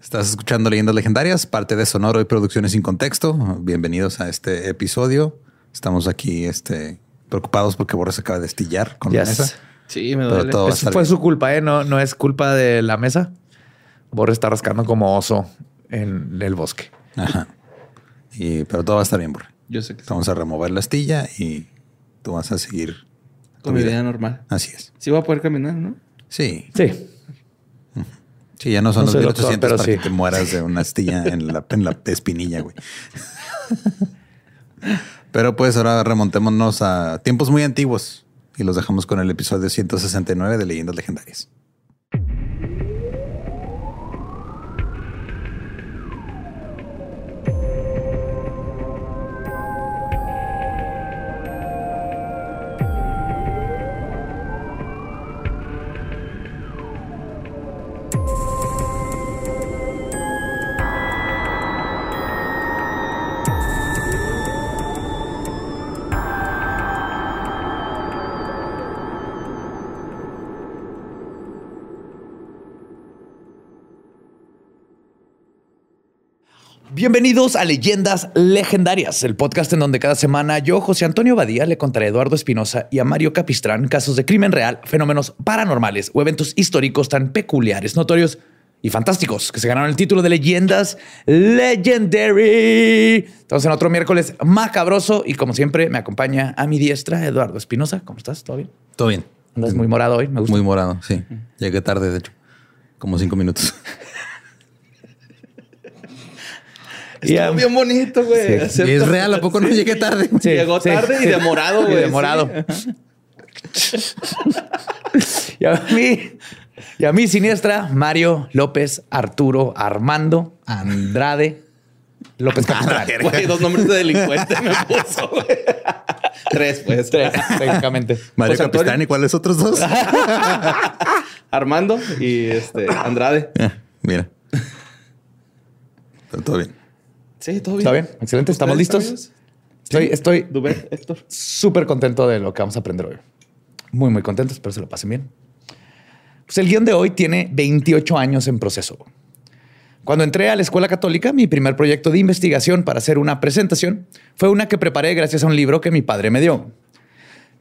Estás escuchando Leyendas Legendarias, parte de Sonoro y Producciones sin Contexto. Bienvenidos a este episodio. Estamos aquí este, preocupados porque Borre se acaba de estillar con la Yes. mesa. Sí, me Pero duele. va Eso fue bien. su culpa, ¿eh? No, no es culpa de la mesa. Borre está rascando como oso en el bosque. Ajá. Y, pero todo va a estar bien, Borre. Yo sé que Vamos a remover la astilla y tú vas a seguir tu con mi vida. normal. Así es. Sí voy a poder caminar, ¿no? Sí. Sí. Sí, ya no son No los soy 1800 doctor, para sí. que te mueras de una astilla en la, en la espinilla, güey. Pero pues ahora remontémonos a tiempos muy antiguos y los dejamos con el episodio 169 de Leyendas Legendarias. Bienvenidos a Leyendas Legendarias, el podcast en donde cada semana yo, José Antonio Badía, le contaré a Eduardo Espinosa y a Mario Capistrán casos de crimen real, fenómenos paranormales o eventos históricos tan peculiares, notorios y fantásticos que se ganaron el título de Leyendas Legendary. Estamos en otro miércoles macabroso y como siempre me acompaña a mi diestra Eduardo Espinosa. ¿Cómo estás? ¿Todo bien? Todo bien. Andas muy morado hoy, me gusta. Muy morado, sí. Llegué tarde, de hecho. Como cinco minutos. Y Estuvo bien bonito, güey. Sí. Y es real, ¿a poco no llegué tarde? Sí, Llegó sí, tarde y sí. de morado, Y güey. de sí. morado. Y a mí, y a mí siniestra, Mario López, Arturo, Armando, Andrade, López Capistrán. Güey, dos nombres de delincuente me puso, güey. Tres, pues. Tres, técnicamente. Mario. Capistán y cuáles otros dos? Armando y este Andrade. Ah, Mira. Pero todo bien. Sí, todo bien. Está bien, excelente. ¿Estamos ¿Ustedes, listos? Estoy, estoy Dubé, Héctor. súper contento de lo que vamos a aprender hoy. Muy, muy contento. Espero se lo pasen bien. Pues el guion de hoy tiene 28 años en proceso. Cuando entré a la escuela católica, mi primer proyecto de investigación para hacer una presentación fue una que preparé gracias a un libro que mi padre me dio.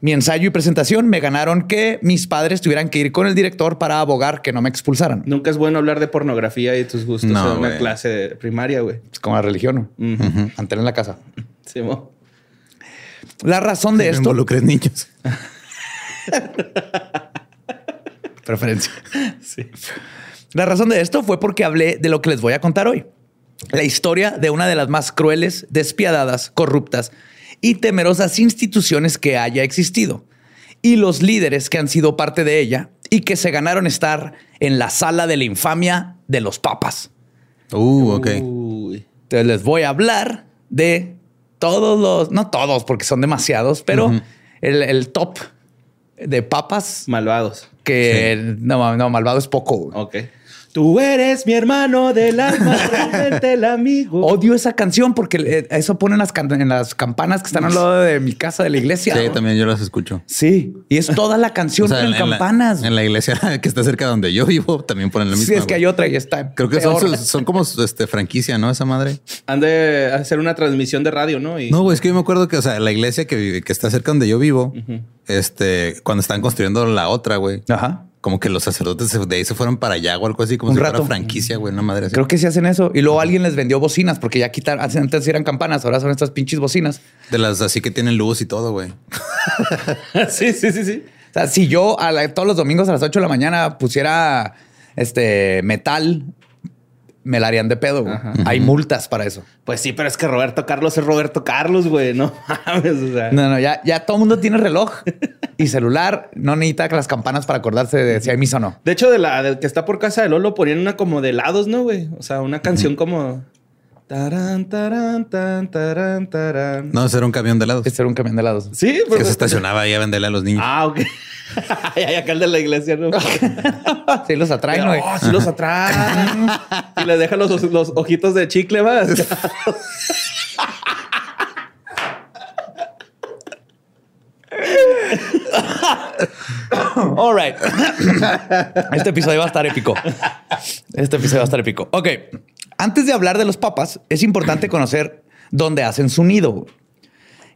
Mi ensayo y presentación me ganaron que mis padres tuvieran que ir con el director para abogar que no me expulsaran. Nunca es bueno hablar de pornografía y tus gustos No, en una clase de primaria, güey. Es como la religión, ¿no? Ujú. Antena en la casa. Sí, mo. La razón de No esto... involucres niños. Preferencia. La razón de esto fue porque hablé de lo que les voy a contar hoy. La historia de una de las más crueles, despiadadas, corruptas y temerosas instituciones que haya existido. Y los líderes que han sido parte de ella y que se ganaron estar en la sala de la infamia de los papas. Uh, ok. Uy. Entonces les voy a hablar de todos los, no todos porque son demasiados, pero el, el top de papas Malvados. que no, no, malvado es poco. Ok. Tú eres mi hermano del alma, realmente el amigo. Odio esa canción porque eh, eso ponen las en las campanas que están al lado de mi casa de la iglesia. Sí, también yo las escucho. Sí, y es toda la canción O sea, en, en, en la- campanas. en la iglesia que está cerca de donde yo vivo también ponen la misma. sí, es que hay otra y está. Creo que son, peor. son como este, franquicia, ¿no? Esa madre. Han de hacer una transmisión de radio, ¿no? Y No, güey, es que yo me acuerdo que, o sea, la iglesia que, vive- que está cerca donde yo vivo, este, cuando están construyendo la otra, güey, Ajá. Como que los sacerdotes de ahí se fueron para allá o algo así, como Un si rato. fuera franquicia, güey, una madre así. Creo que sí hacen eso. Y luego alguien les vendió bocinas porque ya quitaron, antes eran campanas, ahora son estas pinches bocinas. De las así que tienen luz y todo, güey. sí, sí, sí, sí. O sea, si yo a la- todos los domingos a las 8 de la mañana pusiera este metal, me la harían de pedo. güey. Hay multas para eso. Pues sí, pero es que Roberto Carlos es Roberto Carlos, güey. No mames, o sea. No, no, ya, ya todo el mundo tiene reloj y celular. No necesita las campanas para acordarse de si hay misa o no. De hecho, de la del que está por casa de Lolo ponían una como de helados, ¿no, güey? O sea, una canción como. Tarán, tarán, tan, tarán, tarán. No, ese era un camión de helados Este era un camión de helados. Sí, que pero. se estacionaba ahí a venderle a los niños. Ah, ok. Ay, acá el de la iglesia, ¿no? Sí, los atraen, güey. Oh, sí los atraen. y les dejan los, los ojitos de chicle, más. All right. Este episodio va a estar épico. Este episodio va a estar épico. Ok. Antes de hablar de los papas, es importante conocer dónde hacen su nido.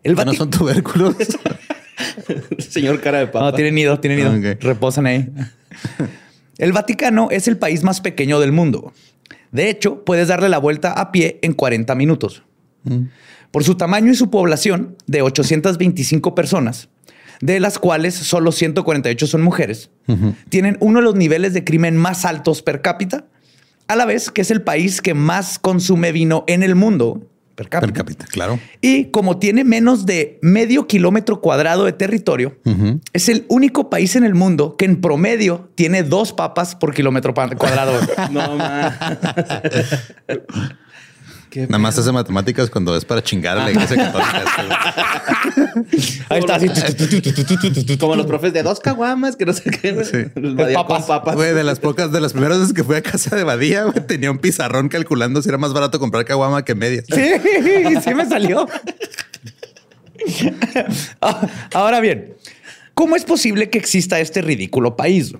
El no son tubérculos. Señor cara de papa. No, tienen nido, tienen nido. Reposan ahí. El Vaticano es el país más pequeño del mundo. De hecho, puedes darle la vuelta a pie en 40 minutos. Mm. Por su tamaño y su población de 825 personas, de las cuales solo 148 son mujeres, tienen uno de los niveles de crimen más altos per cápita, a la vez que es el país que más consume vino en el mundo per cápita. claro. Y como tiene menos de medio kilómetro cuadrado de territorio, es el único país en el mundo que en promedio tiene dos papas por kilómetro cuadrado. no más. Nada más hace matemáticas cuando es para chingar a la iglesia católica. Ahí está, así. Como los profes de dos caguamas, que no sé qué. Sí. papas. papas. Güey, de las pocas, de las primeras veces que fui a casa de Badía, güey, tenía un pizarrón calculando si era más barato comprar caguama que medias. Sí, sí me salió. Ahora bien, ¿cómo es posible que exista este ridículo país?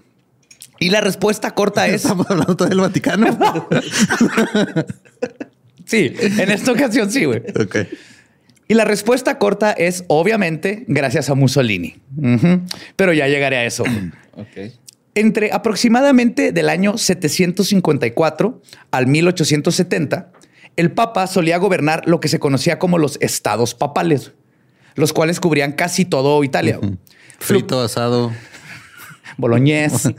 Y la respuesta corta es... Estamos hablando todo del Vaticano. Sí, en esta ocasión sí, güey. Ok. Y la respuesta corta es obviamente gracias a Mussolini. Pero ya llegaré a eso. Ok. Entre aproximadamente del año 754 al 1870, el Papa solía gobernar lo que se conocía como los estados papales, los cuales cubrían casi todo Italia. Frito, asado. Boloñés.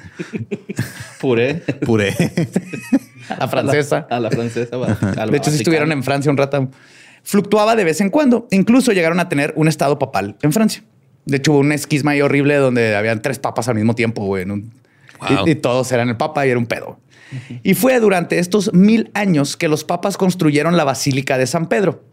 Puré. Puré. A la francesa. A la, francesa. de hecho, si estuvieron en Francia un rato. Fluctuaba de vez en cuando. Incluso llegaron a tener un estado papal en Francia. De hecho, hubo un esquisma ahí horrible donde habían tres papas al mismo tiempo, güey. Y, todos eran el papa y era un pedo. Y fue durante estos mil años que los papas construyeron la Basílica de San Pedro,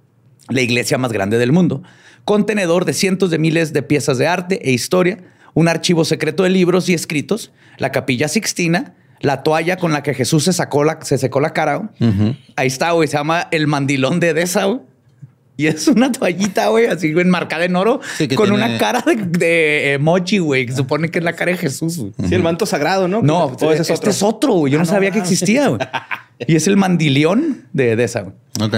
la iglesia más grande del mundo, contenedor de cientos de miles de piezas de arte e historia, un archivo secreto de libros y escritos, la capilla Sixtina, la toalla con la que Jesús se sacó la, se secó la cara. Ahí está, güey. Se llama el mandilón de Edesa, Y es una toallita, güey, así enmarcada en oro, con una cara de, emoji, güey, que supone que es la cara de Jesús. Sí, el manto sagrado, ¿no? No, es este es otro, güey. Yo no ah, sabía que existía, güey. Y es el mandilión de Edesa, güey. Ok.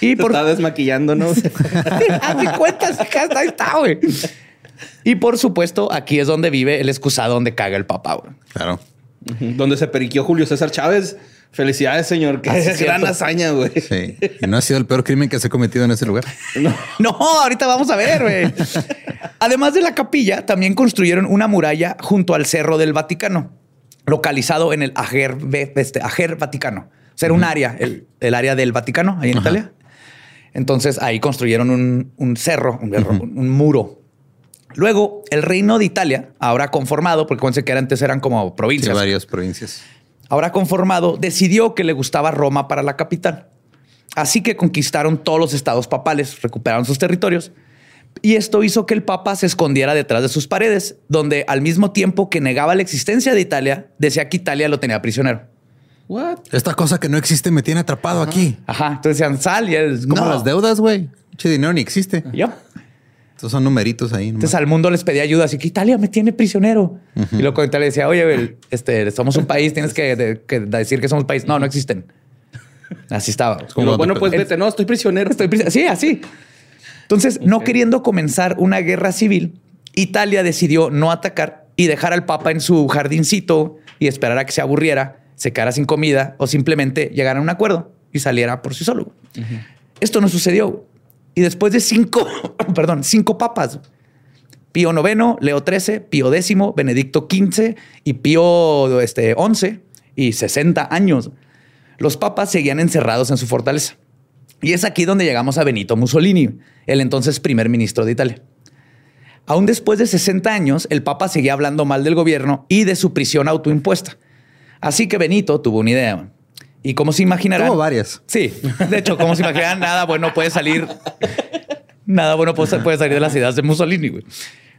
Y por... está desmaquillando, ¿no? Haz cuentas, ahí está, güey. Y por supuesto, aquí es donde vive el excusado donde caga el papá, güey. Claro. Donde se periquió Julio César Chávez. Felicidades, señor. Qué es gran hazaña, güey. Sí. Y no ha sido el peor crimen que se ha cometido en ese lugar. No, ahorita vamos a ver, güey. Además de la capilla, también construyeron una muralla junto al Cerro del Vaticano, localizado en el Ager, este, Vaticano. O sea, era un área, el, área del Vaticano, ahí en Italia. Entonces ahí construyeron un, cerro, un muro Luego, el reino de Italia, ahora conformado, porque cuando que antes eran como provincias. varias provincias. Ahora conformado, decidió que le gustaba Roma para la capital. Así que conquistaron todos los estados papales, recuperaron sus territorios. Y esto hizo que el papa se escondiera detrás de sus paredes, donde al mismo tiempo que negaba la existencia de Italia, decía que Italia lo tenía prisionero. What? Esta cosa que no existe me tiene atrapado aquí. Ajá. Entonces decían, sal y es como las deudas, güey. Che dinero ni existe. Yo. Estos son numeritos ahí. Entonces al mundo les pedía ayuda, así que Italia me tiene prisionero. Y luego Italia decía, oye, este, somos un país, tienes que, decir que somos un país. No, no existen. Así estaba. Como, bueno, pues vete, no, estoy prisionero. Estoy prisionero. Sí, así. Entonces, no queriendo comenzar una guerra civil, Italia decidió no atacar y dejar al Papa en su jardincito y esperar a que se aburriera, se quedara sin comida o simplemente llegara a un acuerdo y saliera por sí solo. Esto no sucedió. Y después de cinco, perdón, cinco papas, Pío IX, Leo XIII, Pío X, Benedicto XV y Pío este, XI y 60 años, los papas seguían encerrados en su fortaleza. Y es aquí donde llegamos a Benito Mussolini, el entonces primer ministro de Italia. Aún después de 60 años, el Papa seguía hablando mal del gobierno y de su prisión autoimpuesta. Así que Benito tuvo una idea. Y como se imaginarán. Varias. Sí. De hecho, como se imaginarán, nada bueno puede salir. Nada bueno puede salir de las ideas de Mussolini.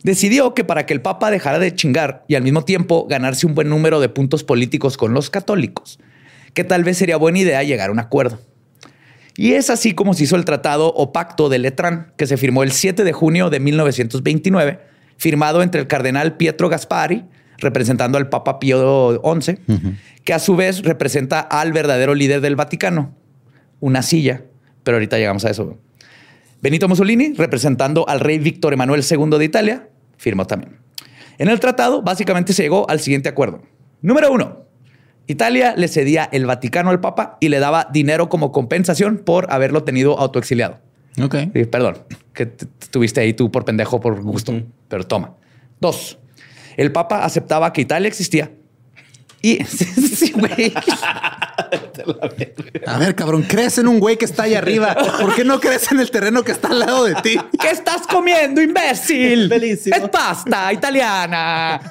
Decidió que para que el Papa dejara de chingar y al mismo tiempo ganarse un buen número de puntos políticos con los católicos, que tal vez sería buena idea llegar a un acuerdo. Y es así como se hizo el tratado o pacto de Letrán, que se firmó el 7 de junio de 1929, firmado entre el cardenal Pietro Gaspari, representando al Papa Pío XI, que a su vez representa al verdadero líder del Vaticano, una silla, pero ahorita llegamos a eso. Benito Mussolini, representando al rey Víctor Emanuel II de Italia, firmó también. En el tratado, básicamente se llegó al siguiente acuerdo. Número uno, Italia le cedía el Vaticano al Papa y le daba dinero como compensación por haberlo tenido autoexiliado. Ok. Y, perdón, que estuviste ahí tú por pendejo, por gusto, pero toma. Dos, el Papa aceptaba que Italia existía. Y sí, güey. A ver, cabrón, crees en un güey que está ahí arriba. ¿Por qué no crees en el terreno que está al lado de ti? ¿Qué estás comiendo, imbécil? Bellísimo. Es pasta italiana.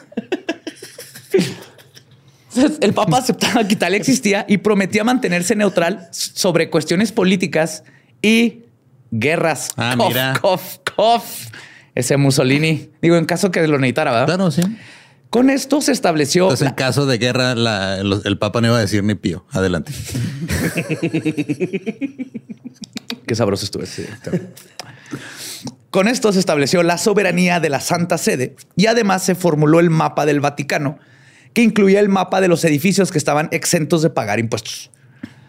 El Papa aceptaba que Italia existía y prometía mantenerse neutral sobre cuestiones políticas y guerras. Ah, Cof, mira. cof, cof. Ese Mussolini. Digo, en caso que lo necesitara, ¿verdad? Claro, sí. Con esto se estableció. Entonces, en caso de guerra, la- los- el Papa no iba a decir ni pío. Adelante. Qué sabroso estuvo ese. Con esto se estableció la soberanía de la Santa Sede y además se formuló el mapa del Vaticano, que incluía el mapa de los edificios que estaban exentos de pagar impuestos.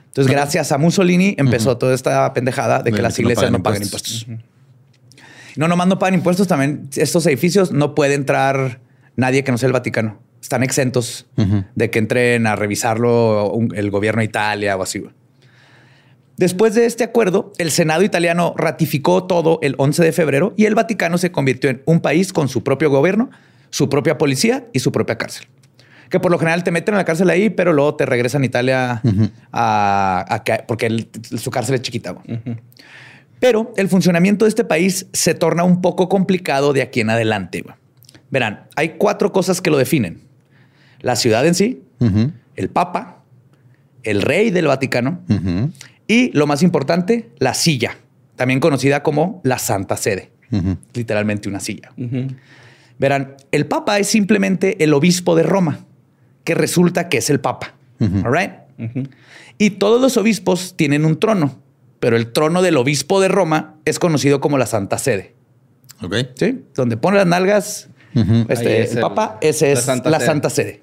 Entonces, gracias a Mussolini empezó toda esta pendejada de que De las que no iglesias pagan no pagan impuestos. impuestos. No, nomás no pagan impuestos, también estos edificios no puede entrar nadie que no sea el Vaticano. Están exentos de que entren a revisarlo el gobierno de Italia o así. Después de este acuerdo, el Senado italiano ratificó todo el 11 de febrero y el Vaticano se convirtió en un país con su propio gobierno, su propia policía y su propia cárcel. Que por lo general te meten en la cárcel ahí, pero luego te regresan a Italia a, a que- porque el- su cárcel es chiquita. Pero el funcionamiento de este país se torna un poco complicado de aquí en adelante. Verán, hay cuatro cosas que lo definen. La ciudad en sí, el Papa, el rey del Vaticano y, lo más importante, la silla, también conocida como la Santa Sede, literalmente una silla. Verán, el Papa es simplemente el obispo de Roma, que resulta que es el Papa. All right? Y todos los obispos tienen un trono, pero el trono del obispo de Roma es conocido como la Santa Sede. Ok. ¿sí? Donde pone las nalgas este, es el, el- Papa, ese la es Santa la Sede. Santa Sede.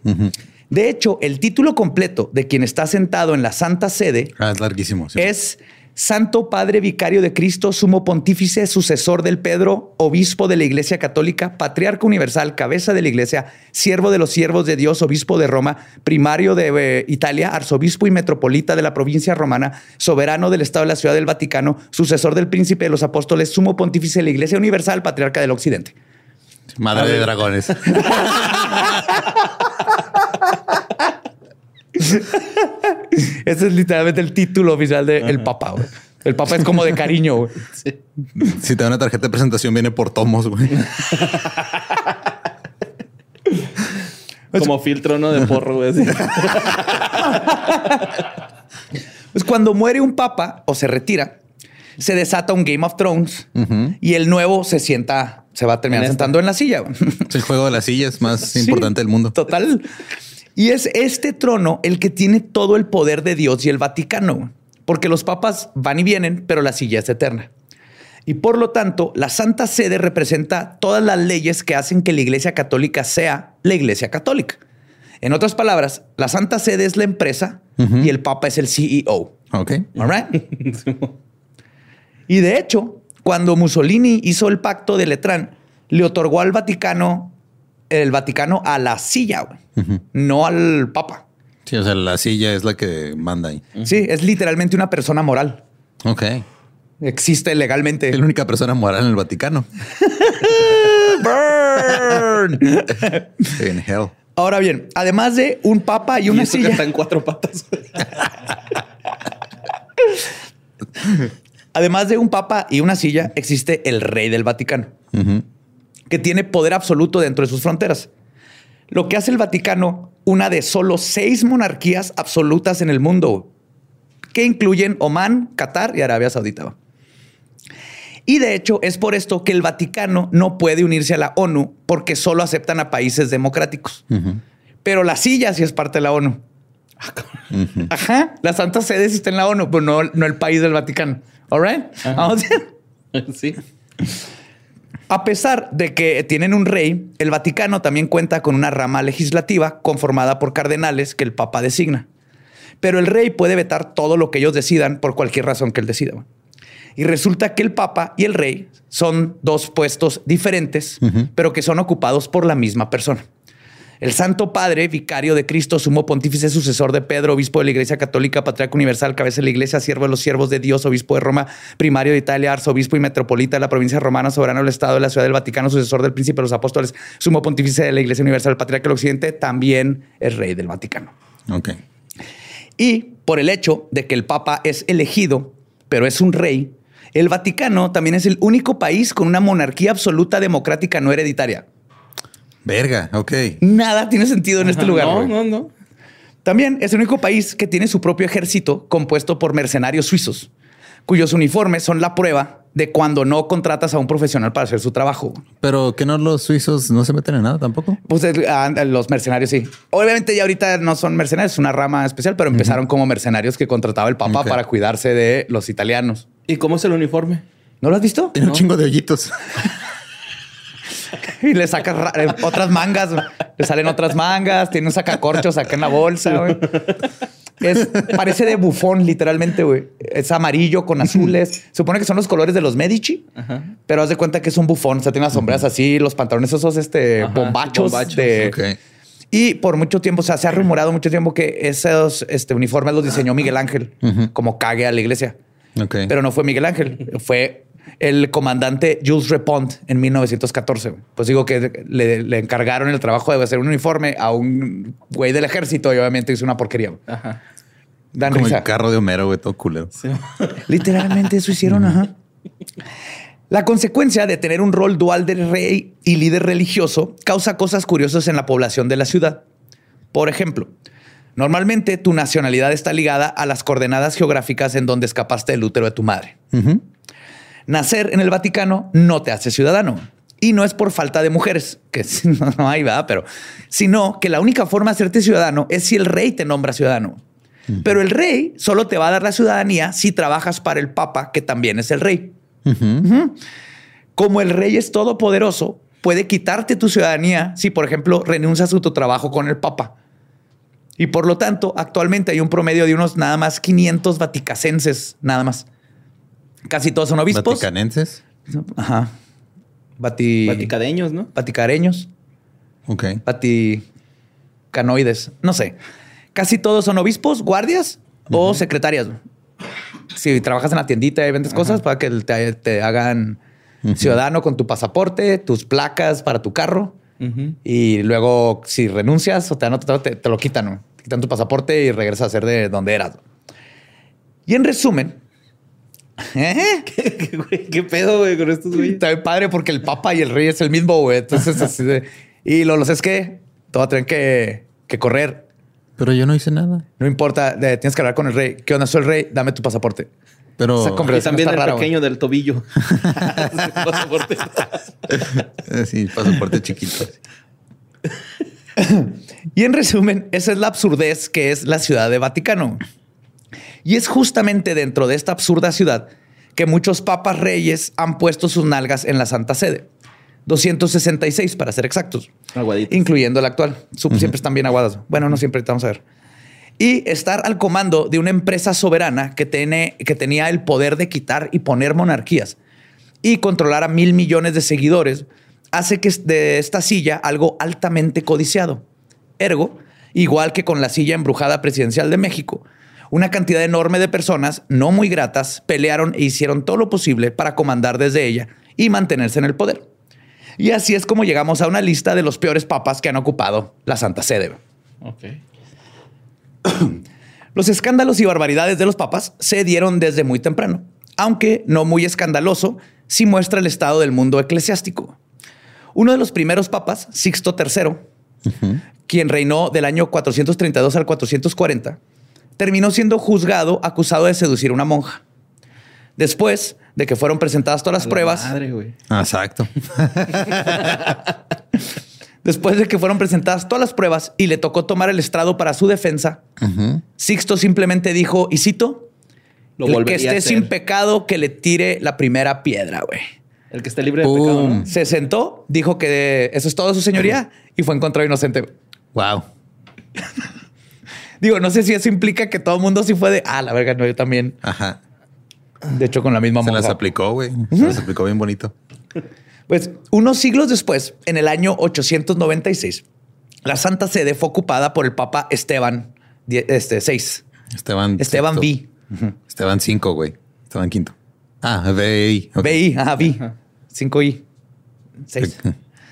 De hecho, el título completo de quien está sentado en la Santa Sede Ah, es larguísimo. sí. es Santo Padre Vicario de Cristo, Sumo Pontífice, sucesor del Pedro, Obispo de la Iglesia Católica, Patriarca Universal, Cabeza de la Iglesia, Siervo de los Siervos de Dios, Obispo de Roma, Primario de eh, Italia, Arzobispo y Metropolita de la provincia romana, Soberano del Estado de la Ciudad del Vaticano, Sucesor del Príncipe de los Apóstoles, Sumo Pontífice de la Iglesia Universal, Patriarca del Occidente. Madre de dragones. Ese es literalmente el título oficial del el Papa. güey. El Papa es como de cariño. güey. Si te da una tarjeta de presentación, viene por tomos, güey. Como filtro, ¿no? De porro, güey. Pues cuando muere un papa o se retira, se desata un Game of Thrones y el nuevo se sienta, se va a terminar En sentando en la silla. güey. El juego de las sillas más Sí, importante del mundo. Total. Y es este trono el que tiene todo el poder de Dios y el Vaticano, porque los papas van y vienen, pero la silla es eterna. Y por lo tanto, la Santa Sede representa todas las leyes que hacen que la Iglesia Católica sea la Iglesia Católica. En otras palabras, la Santa Sede es la empresa y el Papa es el CEO. Ok. All right? Y de hecho, cuando Mussolini hizo el pacto de Letrán, le otorgó al Vaticano el Vaticano a la silla, güey, no al Papa. Sí, o sea, la silla es la que manda ahí. Sí, es literalmente una persona moral. Ok. Existe legalmente. Es la única persona moral en el Vaticano. Burn. En hell. Ahora bien, además de un papa y Y una eso que silla, está en cuatro patas. además de un papa y una silla, existe el rey del Vaticano. Que tiene poder absoluto dentro de sus fronteras. Lo que hace el Vaticano una de solo seis monarquías absolutas en el mundo, que incluyen Omán, Qatar y Arabia Saudita. Y de hecho es por esto que el Vaticano no puede unirse a la ONU porque solo aceptan a países democráticos. Ujú. Pero la silla sí es parte de la ONU. Ajá, la Santa Sede sí está en la ONU, pero no, no el país del Vaticano. All right? Vamos bien. Sí. A pesar de que tienen un rey, el Vaticano también cuenta con una rama legislativa conformada por cardenales que el Papa designa. Pero el rey puede vetar todo lo que ellos decidan por cualquier razón que él decida. Y resulta que el Papa y el rey son dos puestos diferentes, pero que son ocupados por la misma persona. El Santo Padre, vicario de Cristo, sumo pontífice, sucesor de Pedro, obispo de la Iglesia Católica, patriarca universal, cabeza de la Iglesia, siervo de los siervos de Dios, obispo de Roma, primario de Italia, arzobispo y metropolita de la provincia romana, soberano del Estado de la Ciudad del Vaticano, sucesor del Príncipe de los Apóstoles, sumo pontífice de la Iglesia Universal, patriarca del Occidente, también es rey del Vaticano. Ok. Y por el hecho de que el Papa es elegido, pero es un rey, el Vaticano también es el único país con una monarquía absoluta democrática no hereditaria. Verga, ok. Nada tiene sentido en este lugar. No, güey. no, no. También es el único país que tiene su propio ejército compuesto por mercenarios suizos, cuyos uniformes son la prueba de cuando no contratas a un profesional para hacer su trabajo. Pero que no los suizos no se meten en nada tampoco. Pues eh, ah, los mercenarios sí. Obviamente ya ahorita no son mercenarios, es una rama especial, pero empezaron como mercenarios que contrataba el Papa Ok. para cuidarse de los italianos. ¿Y cómo es el uniforme? ¿No lo has visto? Tiene un chingo de hoyitos. Y le sacas ra- otras mangas, güey. le salen otras mangas, tiene un sacacorchos acá en la bolsa, güey. Es, parece de bufón, literalmente, güey. Es amarillo con azules. Se supone que son los colores de los Medici, pero haz de cuenta que es un bufón. O sea, tiene las sombreras así, los pantalones esos, este, Ajá, bombachos. bombachos, de- Ok. Y por mucho tiempo, o sea, se ha rumorado mucho tiempo que esos este, uniformes los diseñó Miguel Ángel, como cague a la iglesia. Ok. Pero no fue Miguel Ángel, fue el comandante Jules Repont en 1914. Pues digo que le, le encargaron el trabajo de hacer un uniforme a un güey del ejército y obviamente hizo una porquería. Ajá. Dan Como risa. el carro de Homero, güey, todo culero. Sí. Literalmente eso hicieron, ajá. La consecuencia de tener un rol dual de rey y líder religioso causa cosas curiosas en la población de la ciudad. Por ejemplo, normalmente tu nacionalidad está ligada a las coordenadas geográficas en donde escapaste del útero de tu madre. Nacer en el Vaticano no te hace ciudadano. Y no es por falta de mujeres, que no, no hay, ¿verdad? Pero, sino que la única forma de hacerte ciudadano es si el rey te nombra ciudadano. Pero el rey solo te va a dar la ciudadanía si trabajas para el papa, que también es el rey. Como el rey es todopoderoso, puede quitarte tu ciudadanía si, por ejemplo, renuncias a tu trabajo con el papa. Y por lo tanto, actualmente hay un promedio de unos nada más 500 vaticacenses, nada más. Casi todos son obispos. Vaticanenses. Ajá. Vati... Vaticadeños, ¿no? Vaticareños. Ok. Vaticanoides. No sé. Casi todos son obispos, guardias o secretarias. Si trabajas en la tiendita y vendes cosas para que te, te hagan ciudadano con tu pasaporte, tus placas para tu carro. Y luego, si renuncias o te dan otro, te, te lo quitan. ¿no? Te quitan tu pasaporte y regresas a ser de donde eras. Y en resumen, ¿eh? ¿Qué, güey? ¿Qué pedo, güey, con estos güeyes? Está bien padre porque el papa y el rey es el mismo, güey. Entonces, así de- y lo, los es que a tener que, que correr. Pero yo no hice nada. No importa, de- tienes que hablar con el rey. ¿Qué onda? Soy el rey, dame tu pasaporte. Pero Esa Y conversación también está el rara, güey. pequeño del tobillo. Pasaporte. Eh, sí, pasaporte chiquito. Y en resumen, esa es la absurdez que es la ciudad de Vaticano. Y es justamente dentro de esta absurda ciudad que muchos papas reyes han puesto sus nalgas en la Santa Sede. 266 para ser exactos. Aguaditos. incluyendo el actual. Su- Siempre están bien aguadas. Bueno, no siempre, vamos a ver. Y estar al comando de una empresa soberana que, tiene, que tenía el poder de quitar y poner monarquías y controlar a mil millones de seguidores hace que de esta silla algo altamente codiciado. Ergo, igual que con la silla embrujada presidencial de México, una cantidad enorme de personas no muy gratas pelearon e hicieron todo lo posible para comandar desde ella y mantenerse en el poder. Y así es como llegamos a una lista de los peores papas que han ocupado la Santa Sede. Los escándalos y barbaridades de los papas se dieron desde muy temprano, aunque no muy escandaloso si muestra el estado del mundo eclesiástico. Uno de los primeros papas, Sixto III, quien reinó del año 432 al 440, terminó siendo juzgado acusado de seducir a una monja. Después de que fueron presentadas todas las A la pruebas, Madre, güey. Ah, Exacto. después de que fueron presentadas todas las pruebas y le tocó tomar el estrado para su defensa. Sixto simplemente dijo, y cito, Lo el que esté sin pecado que le tire la primera piedra, güey. El que está libre de pecado. Se sentó, dijo que eso es todo su señoría y fue encontrado inocente. Wow. Digo, no sé si eso implica que todo el mundo sí fue de, ah, la verga, no, yo también. Ajá. De hecho, con la misma Se las aplicó, güey. Se las aplicó bien bonito. Pues unos siglos después, en el año 896, la Santa Sede fue ocupada por el Papa Esteban die- este, VI. Esteban. Esteban sexto. V. Esteban 5, güey. Esteban quinto. Ah, VI. ok. VI, ajá, V. 5I. 6.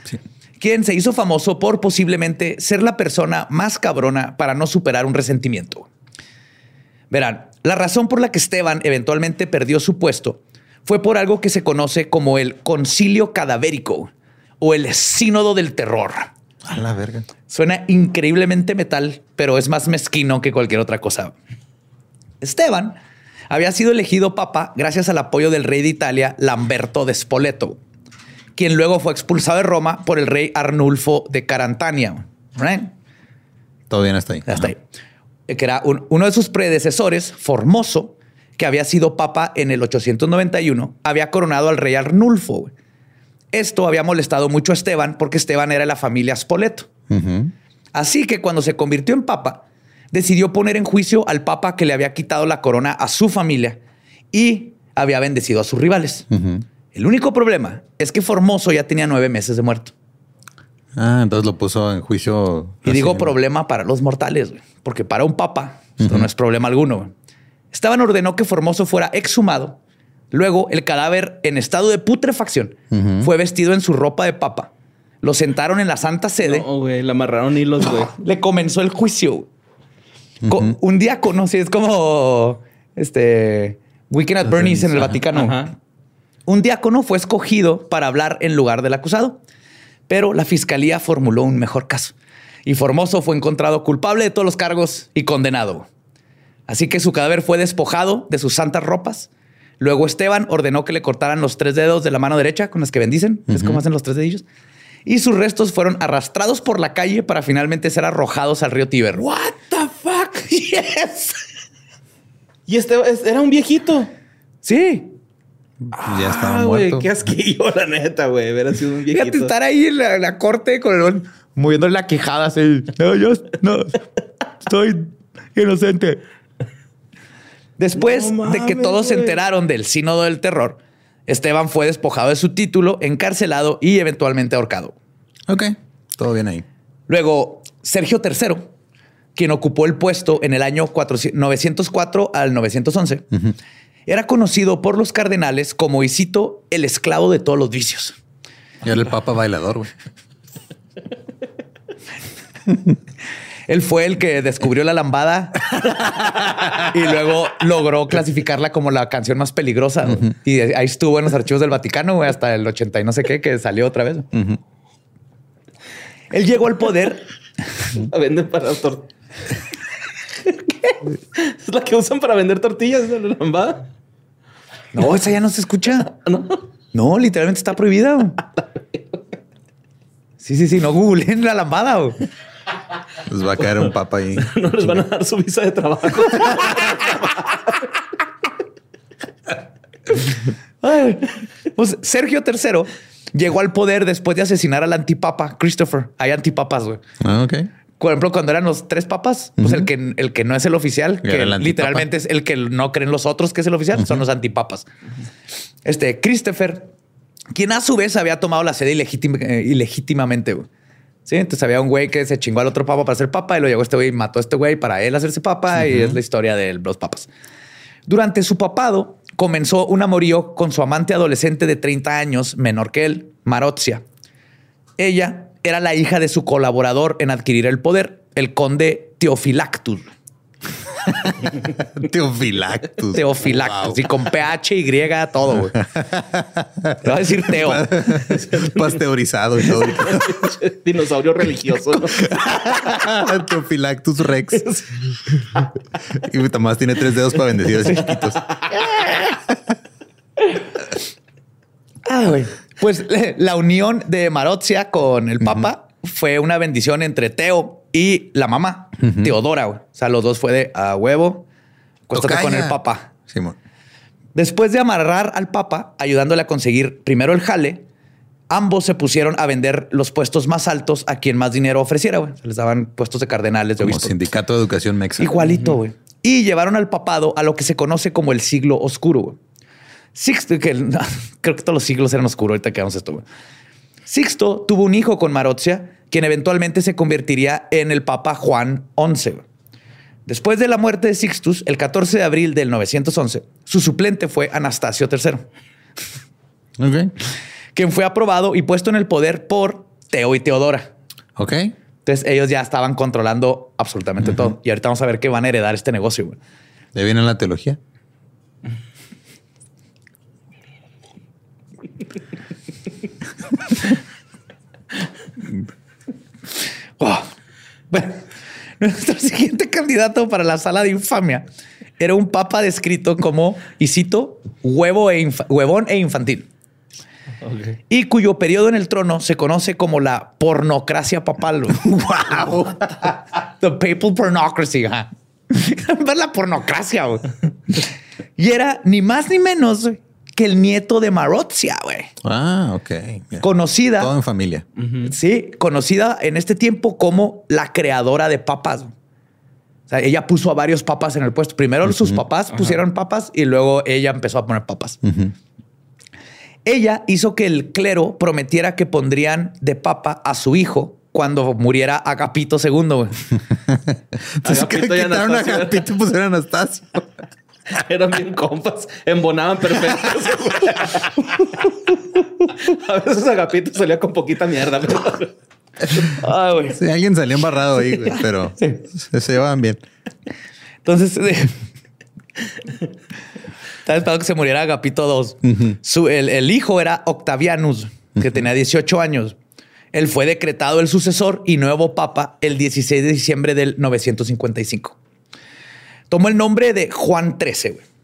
Sí. Quien se hizo famoso por posiblemente ser la persona más cabrona para no superar un resentimiento. Verán, la razón por la que Esteban eventualmente perdió su puesto fue por algo que se conoce como el concilio cadavérico o el sínodo del terror. A la verga. Suena increíblemente metal, pero es más mezquino que cualquier otra cosa. Esteban había sido elegido papa gracias al apoyo del rey de Italia, Lamberto de Spoleto, quien luego fue expulsado de Roma por el rey Arnulfo de Carantania. Right? Todo bien hasta ahí. Hasta ahí. Que era un- uno de sus predecesores, Formoso, que había sido papa en el 891, había coronado al rey Arnulfo. güey. Esto había molestado mucho a Esteban porque Esteban era de la familia Spoleto. Así que cuando se convirtió en papa, decidió poner en juicio al papa que le había quitado la corona a su familia y había bendecido a sus rivales. El único problema es que Formoso ya tenía nueve meses de muerto. Ah, entonces lo puso en juicio. Y digo problema para los mortales, güey, porque para un papa esto no es problema alguno. güey. Esteban ordenó que Formoso fuera exhumado. Luego, el cadáver en estado de putrefacción fue vestido en su ropa de papa. Lo sentaron en la Santa Sede. No, güey, le amarraron hilos, güey. Le comenzó el juicio. Un diácono, sí, es como este Weekend at Bernie's en el Ajá. Vaticano. Un diácono fue escogido para hablar en lugar del acusado, pero la fiscalía formuló un mejor caso y Formoso fue encontrado culpable de todos los cargos y condenado. Así que su cadáver fue despojado de sus santas ropas. Luego Esteban ordenó que le cortaran los tres dedos de la mano derecha con las que bendicen, es como hacen los tres dedillos. Y sus restos fueron arrastrados por la calle para finalmente ser arrojados al río Tíber. What the fuck? Yes. Y este es- era un viejito. Sí. Ya estaba Ah, muerto. qué asquillo, la neta, güey. Hubiera sido un viejito. Fíjate estar ahí en la, corte con el moviendo la quejada así. No, yo no estoy inocente. Después No de que todos se enteraron del sínodo del terror, Esteban fue despojado de su título, encarcelado y eventualmente ahorcado. Ok. Todo bien ahí. Luego, Sergio III, quien ocupó el puesto en el año 400 904 al 911, era conocido por los cardenales como, y cito, el esclavo de todos los vicios. Y era el papa bailador, güey. Él fue el que descubrió la lambada y luego logró clasificarla como la canción más peligrosa. Y ahí estuvo en los archivos del Vaticano güey, hasta el 80 y no sé qué, que salió otra vez. Él llegó al poder. La venden para tor- Es la que usan para vender tortillas, ¿no? la lambada. No, esa ya no se escucha. No. No, literalmente está prohibida. Sí, sí, sí. No googleen la lambada. Les va a caer un papa ahí. No les van a dar su visa de trabajo. Ay. Pues Sergio III llegó al poder después de asesinar al antipapa Christopher. Hay antipapas, güey. Ah, ok. Por ejemplo, cuando eran los tres papas, pues el que, el que no es el oficial, que el literalmente es el que no creen los otros que es el oficial, son los antipapas. Este Christopher, quien a su vez había tomado la sede ilegítima- eh, ilegítimamente. güey. Sí, entonces había un güey que se chingó al otro papa para ser papa y lo llegó este güey y mató a este güey para él hacerse papa y es la historia de los papas. Durante su papado comenzó un amorío con su amante adolescente de 30 años, menor que él, Marozia. Ella era la hija de su colaborador en adquirir el poder, el conde Teofilactus. Teofilactus. Teofilactus. Wow. Y con PH y todo, güey. Te va a decir Teo. Pasteurizado y todo. Dinosaurio religioso. ¿no? Teofilactus rex. y Tomás tiene tres dedos para bendecidos chiquitos. Ah, güey. Pues la unión de Marozia con el Papa fue una bendición entre Teo y la mamá, Teodora. güey. O sea, los dos fue de a huevo. Acuéstate con el Papa. Simón. Después de amarrar al Papa, ayudándole a conseguir primero el jale, ambos se pusieron a vender los puestos más altos a quien más dinero ofreciera. güey. Se les daban puestos de cardenales, de Como sindicato de educación mexa. Igualito, güey. Y llevaron al papado a lo que se conoce como el siglo oscuro. güey. Sixto, que creo que todos los siglos eran oscuros. Ahorita que vamos a esto. Sixto tuvo un hijo con Marozia, quien eventualmente se convertiría en el Papa Juan XI. Después de la muerte de Sixtus, el 14 de abril del 911, su suplente fue Anastasio III, Ok. quien fue aprobado y puesto en el poder por Teo y Teodora. Ok. Entonces ellos ya estaban controlando absolutamente todo. Y ahorita vamos a ver que van a heredar este negocio. güey. ¿De viene la teología? Oh. Bueno, nuestro siguiente candidato para la sala de infamia era un papa descrito como, y cito, huevo e huevón e infantil. Y cuyo periodo en el trono se conoce como la pornocracia papal. wow. The papal pornocracy. Ver la pornocracia. Y era ni más ni menos que el nieto de Marozia, güey. Ah, ok. Conocida. Todo en familia. Sí, conocida en este tiempo como la creadora de papas. O sea, ella puso a varios papas en el puesto. Primero sus papás pusieron papas y luego ella empezó a poner papas. Ella hizo que el clero prometiera que pondrían de papa a su hijo cuando muriera Agapito II. güey. Entonces, Agapito y quitaron a Anastasio. Agapito y pusieron a Anastasio. Eran bien compas, embonaban perfectos. a veces Agapito salía con poquita mierda. pero- Ay, güey. Sí, alguien salió embarrado ahí, güey, pero se, se llevaban bien. Entonces, eh, estaba esperando que se muriera Agapito II. Su- el, el hijo era Octavianus, que tenía 18 años. Él fue decretado el sucesor y nuevo papa el 16 de diciembre del 955. Tomó el nombre de Juan XIII. güey.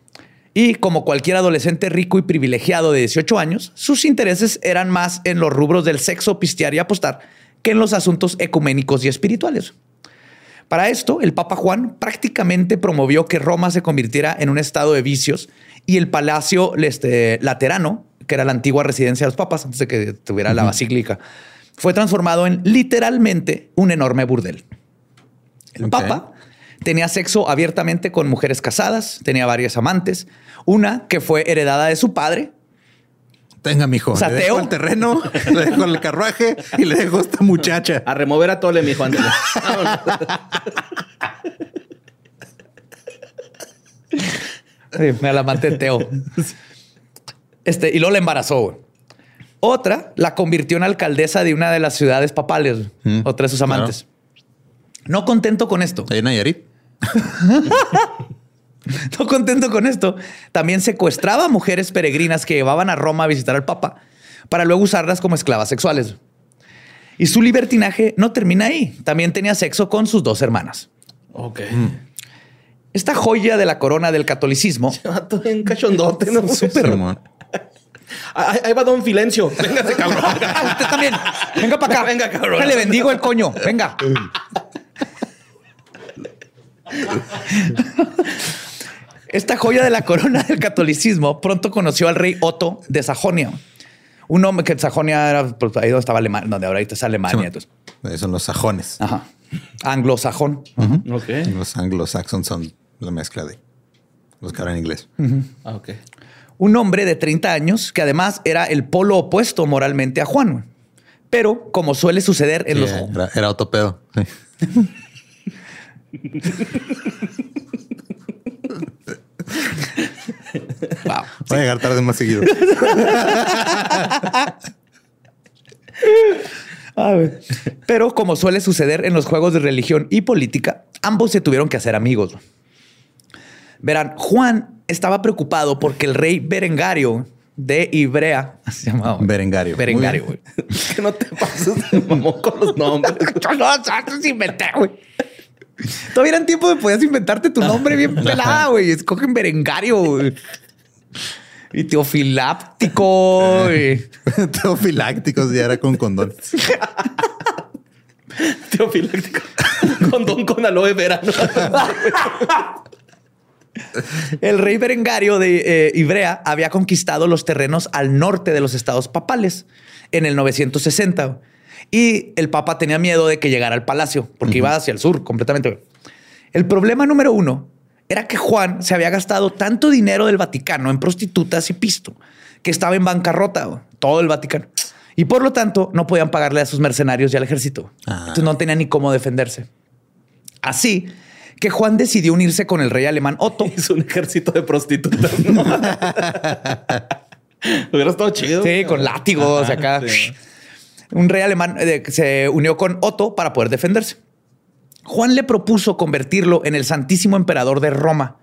Y como cualquier adolescente rico y privilegiado de 18 años, sus intereses eran más en los rubros del sexo, pistear y apostar que en los asuntos ecuménicos y espirituales. Para esto, el Papa Juan prácticamente promovió que Roma se convirtiera en un estado de vicios y el Palacio este, Laterano, que era la antigua residencia de los papas antes de que tuviera la basílica, fue transformado en literalmente un enorme burdel. El. Papa tenía sexo abiertamente con mujeres casadas, tenía varias amantes, una que fue heredada de su padre, Tenga, mijo. Sateo. Le dejo el terreno, le dejo el carruaje y le dejo a esta muchacha. A remover a Tole, mijo, ándale. Me la de Teo. Este, y luego la embarazó. Otra la convirtió en alcaldesa de una de las ciudades papales, Mm, otra de sus amantes. No contento con esto, Ahí en Nayarit. no contento con esto, también secuestraba mujeres peregrinas que llevaban a Roma a visitar al Papa para luego usarlas como esclavas sexuales. Y su libertinaje no termina ahí. También tenía sexo con sus dos hermanas. ok. Esta joya de la corona del catolicismo Vato bien cachondote, ¿no? Súper. Ahí, ahí va Don Filencio. Véngase, cabrón. Ah, usted también. Venga para acá. Venga, cabrón. Le bendigo el coño. Venga. Esta joya de la corona del catolicismo pronto conoció al rey Otto de Sajonia. Un hombre que Sajonia era pues, ahí donde estaba Alemania, donde ahorita está Alemania. Entonces. Son los sajones. Ajá. Anglosajón. Ok. Los anglo-saxons son la mezcla de los que hablan inglés. Ah, ok. Un hombre de 30 años que además era el polo opuesto moralmente a Juan. Pero como suele suceder en Sí, los... era, era autopedo. Sí. Wow. Voy a llegar tarde más seguido. Pero como suele suceder en los juegos de religión y política, ambos se tuvieron que hacer amigos. Verán, Juan estaba preocupado porque el rey Berengario de Ibrea se llamaba. Berengario. Berengario, güey. Que no te pases de mamón con los nombres. Yo no, antes inventé, güey. Todavía eran tiempo de podías inventarte tu nombre bien pelada, güey. Escogen Berengario, güey. Y teofiláptico, güey. Teofilácticos ya era con condón. Teofiláctico. Condón con aloe vera. El rey Berengario de eh, Ibrea había conquistado los terrenos al norte de los estados papales en el 960 y el papa tenía miedo de que llegara al palacio porque iba hacia el sur completamente. El problema número uno era que Juan se había gastado tanto dinero del Vaticano en prostitutas y pisto que estaba en bancarrota, todo el Vaticano. Y por lo tanto no podían pagarle a sus mercenarios y al ejército. Ah. Entonces no tenía ni cómo defenderse. Así que Juan decidió unirse con el rey alemán Otto. Es un ejército de prostitutas. ¿no? Hubiera estado chido. Sí, con látigos Ajá, acá. sí. Un rey alemán eh, se unió con Otto para poder defenderse. Juan le propuso convertirlo en el Santísimo Emperador de Roma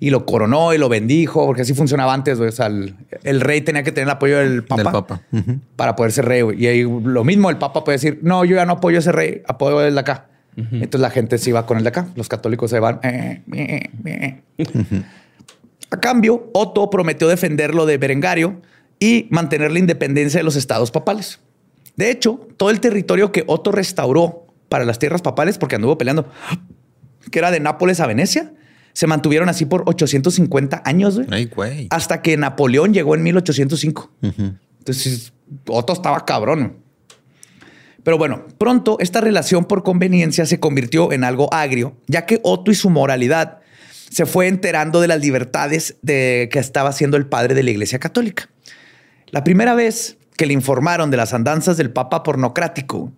y lo coronó y lo bendijo, porque así funcionaba antes. güey. O sea, el, el rey tenía que tener el apoyo del papa, Del papa. Ujú. para poder ser rey. Y ahí lo mismo, el papa puede decir, no, yo ya no apoyo a ese rey, apoyo el de acá. Entonces la gente se iba con el de acá. Los católicos se van. eh, eh, eh. A cambio, Otto prometió defenderlo de Berengario y mantener la independencia de los estados papales. De hecho, todo el territorio que Otto restauró para las tierras papales, porque anduvo peleando, que era de Nápoles a Venecia, se mantuvieron así por 850 años, güey, Ay, güey. hasta que Napoleón llegó en 1805. Ujú. Entonces, Otto estaba cabrón. Pero bueno, pronto esta relación por conveniencia se convirtió en algo agrio, ya que Otto y su moralidad se fue enterando de las libertades de que estaba haciendo el padre de la Iglesia Católica. La primera vez que le informaron de las andanzas del Papa pornocrático,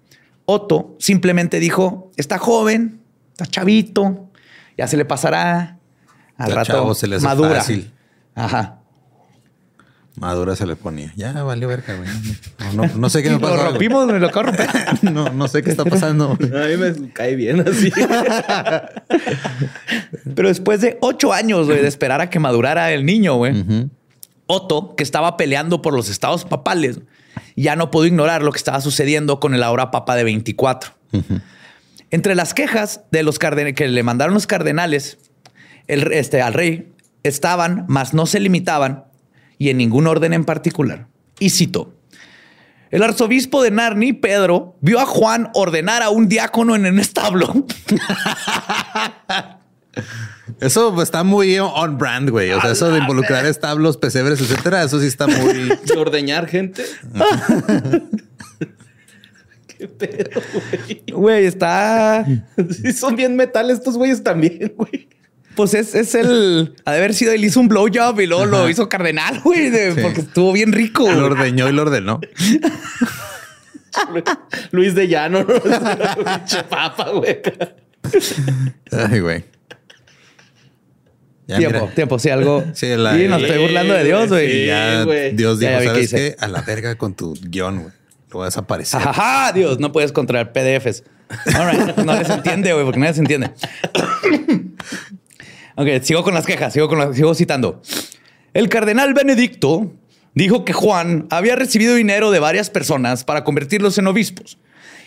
Otto simplemente dijo, está joven, está chavito, ya se le pasará, al Está rato chavo, se le hace madura. fácil. Ajá. Madura se le ponía. Ya valió verga, güey. No, no- no sé qué me Lo pasó. güey. rompimos, me lo acabo de romper. No, no sé qué está pasando. A mí me cae bien así. Pero después de ocho años güey, de esperar a que madurara el niño, güey, Otto, que estaba peleando por los estados papales, ya no pudo ignorar lo que estaba sucediendo con el ahora papa de 24. Entre las quejas de los que le mandaron los cardenales el- este, al rey estaban, mas no se limitaban, y en ningún orden en particular. Y cito. El arzobispo de Narni, Pedro, vio a Juan ordenar a un diácono en un establo Eso está muy on brand, güey. O sea, eso de involucrar establos, pesebres, etcétera, eso sí está muy. De ordeñar gente. Qué pedo, güey. Güey, está. Sí, son bien metal estos güeyes también, güey. Pues es, es el. Ha de haber sido, él hizo un blowjob y luego lo hizo cardenal, güey, de- Sí. porque estuvo bien rico. Lo ordeñó y lo ordenó. Luis de Llano, ¿no? Pinche papa, güey. Ay, güey. Ya, tiempo, mira. tiempo, sí, algo. Sí, la- Sí, no estoy burlando de Dios, güey. Sí, Ya. Dios Ya, dijo, ya qué ¿sabes qué? A la verga con tu guion, güey. Lo vas a aparecer. Ajá, Dios, no puedes controlar PDFs. All right. No les entiende, güey, porque nadie se entiende. ok, sigo con las quejas, sigo, con las- sigo citando. El cardenal Benedicto dijo que Juan había recibido dinero de varias personas para convertirlos en obispos,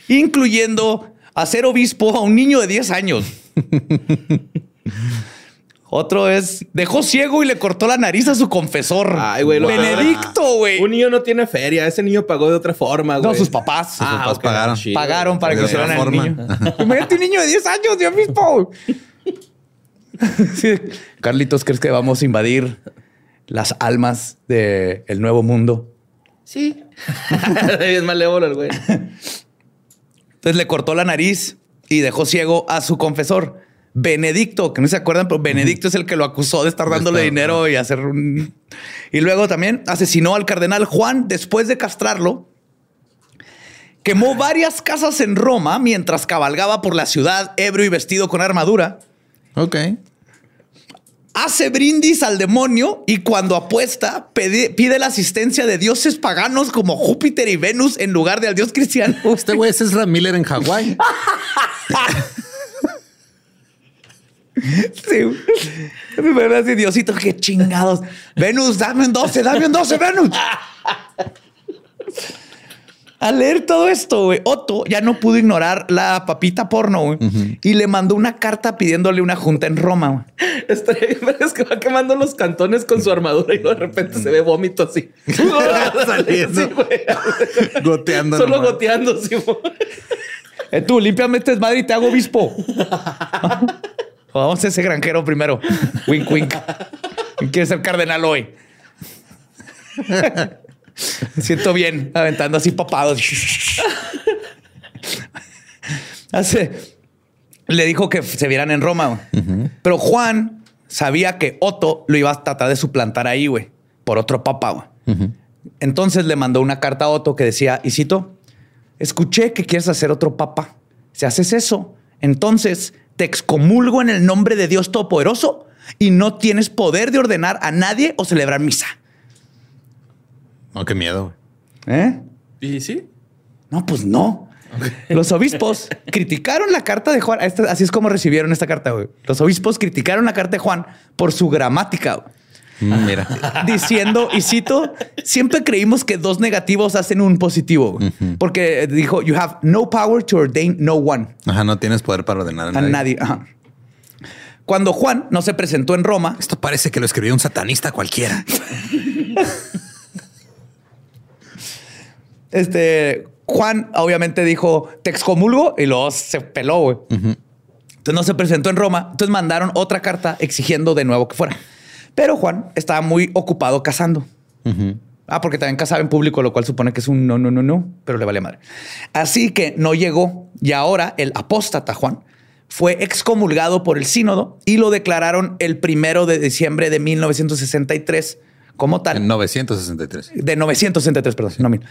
incluyendo hacer obispo a un niño de 10 años. Otro es, dejó ciego y le cortó la nariz a su confesor. Ay, güey. lo Benedicto, güey. Un niño no tiene feria. Ese niño pagó de otra forma, güey. No, sus papás. Sus papás pagaron. chido. Pagaron para De que otra hicieran al niño. Imagínate un niño de 10 años, de obispo. Sí. Carlitos, ¿crees que vamos a invadir las almas del nuevo mundo? Sí. es malévolo el güey. Entonces le cortó la nariz y dejó ciego a su confesor. Benedicto, que no se acuerdan, pero Benedicto es el que lo acusó de estar dándole dinero y hacer un... Y luego también asesinó al cardenal Juan después de castrarlo. Quemó varias casas en Roma mientras cabalgaba por la ciudad ebrio y vestido con armadura. Ok. Hace brindis al demonio y cuando apuesta pide, pide la asistencia de dioses paganos como Júpiter y Venus en lugar de al dios cristiano. Este güey es Ezra Miller en Hawái. Sí. Me ve así, Diosito, qué chingados. Venus, dame un 12, dame un 12, Venus. Al leer todo esto, güey, Otto ya no pudo ignorar la papita porno güey, y le mandó una carta pidiéndole una junta en Roma. güey. Estaría bien, pero es que va quemando los cantones con su armadura y de repente se ve vómito así. Saliendo. Sí, güey. Goteando. Solo nomás. goteando, sí, güey. Eh, tú, límpiame este desmadre y te hago obispo. Vamos a ese granjero primero. Wink, wink. ¿Quiere ser cardenal hoy? Siento bien aventando así papados. Hace, le dijo que se vieran en Roma, pero Juan sabía que Otto lo iba a tratar de suplantar ahí, güey, por otro papa. Entonces le mandó una carta a Otto que decía, y escuché que quieres hacer otro papa. Si haces eso, entonces te excomulgo en el nombre de Dios Todopoderoso y no tienes poder de ordenar a nadie o celebrar misa. No, qué miedo. ¿Eh? ¿Y sí? No, pues no. Los obispos criticaron la carta de Juan. así es como recibieron esta carta. Güey. Los obispos criticaron la carta de Juan por su gramática. Mm, mira. Diciendo, y cito, siempre creímos que dos negativos hacen un positivo. Porque dijo, you have no power to ordain no one. Ajá, no tienes poder para ordenar a nadie. A nadie. Ajá. Cuando Juan no se presentó en Roma. Esto parece que lo escribió un satanista cualquiera. este, Juan obviamente dijo, te excomulgo y luego se peló, güey. Entonces no se presentó en Roma. Entonces mandaron otra carta exigiendo de nuevo que fuera. Pero Juan estaba muy ocupado cazando. Ah, porque también cazaba en público, lo cual supone que es un no, no, no, no, pero le vale madre. Así que no llegó. Y ahora el apóstata Juan fue excomulgado por el sínodo y lo declararon el primero de diciembre de 1963 como tal. En 963. De 963, perdón, no mil.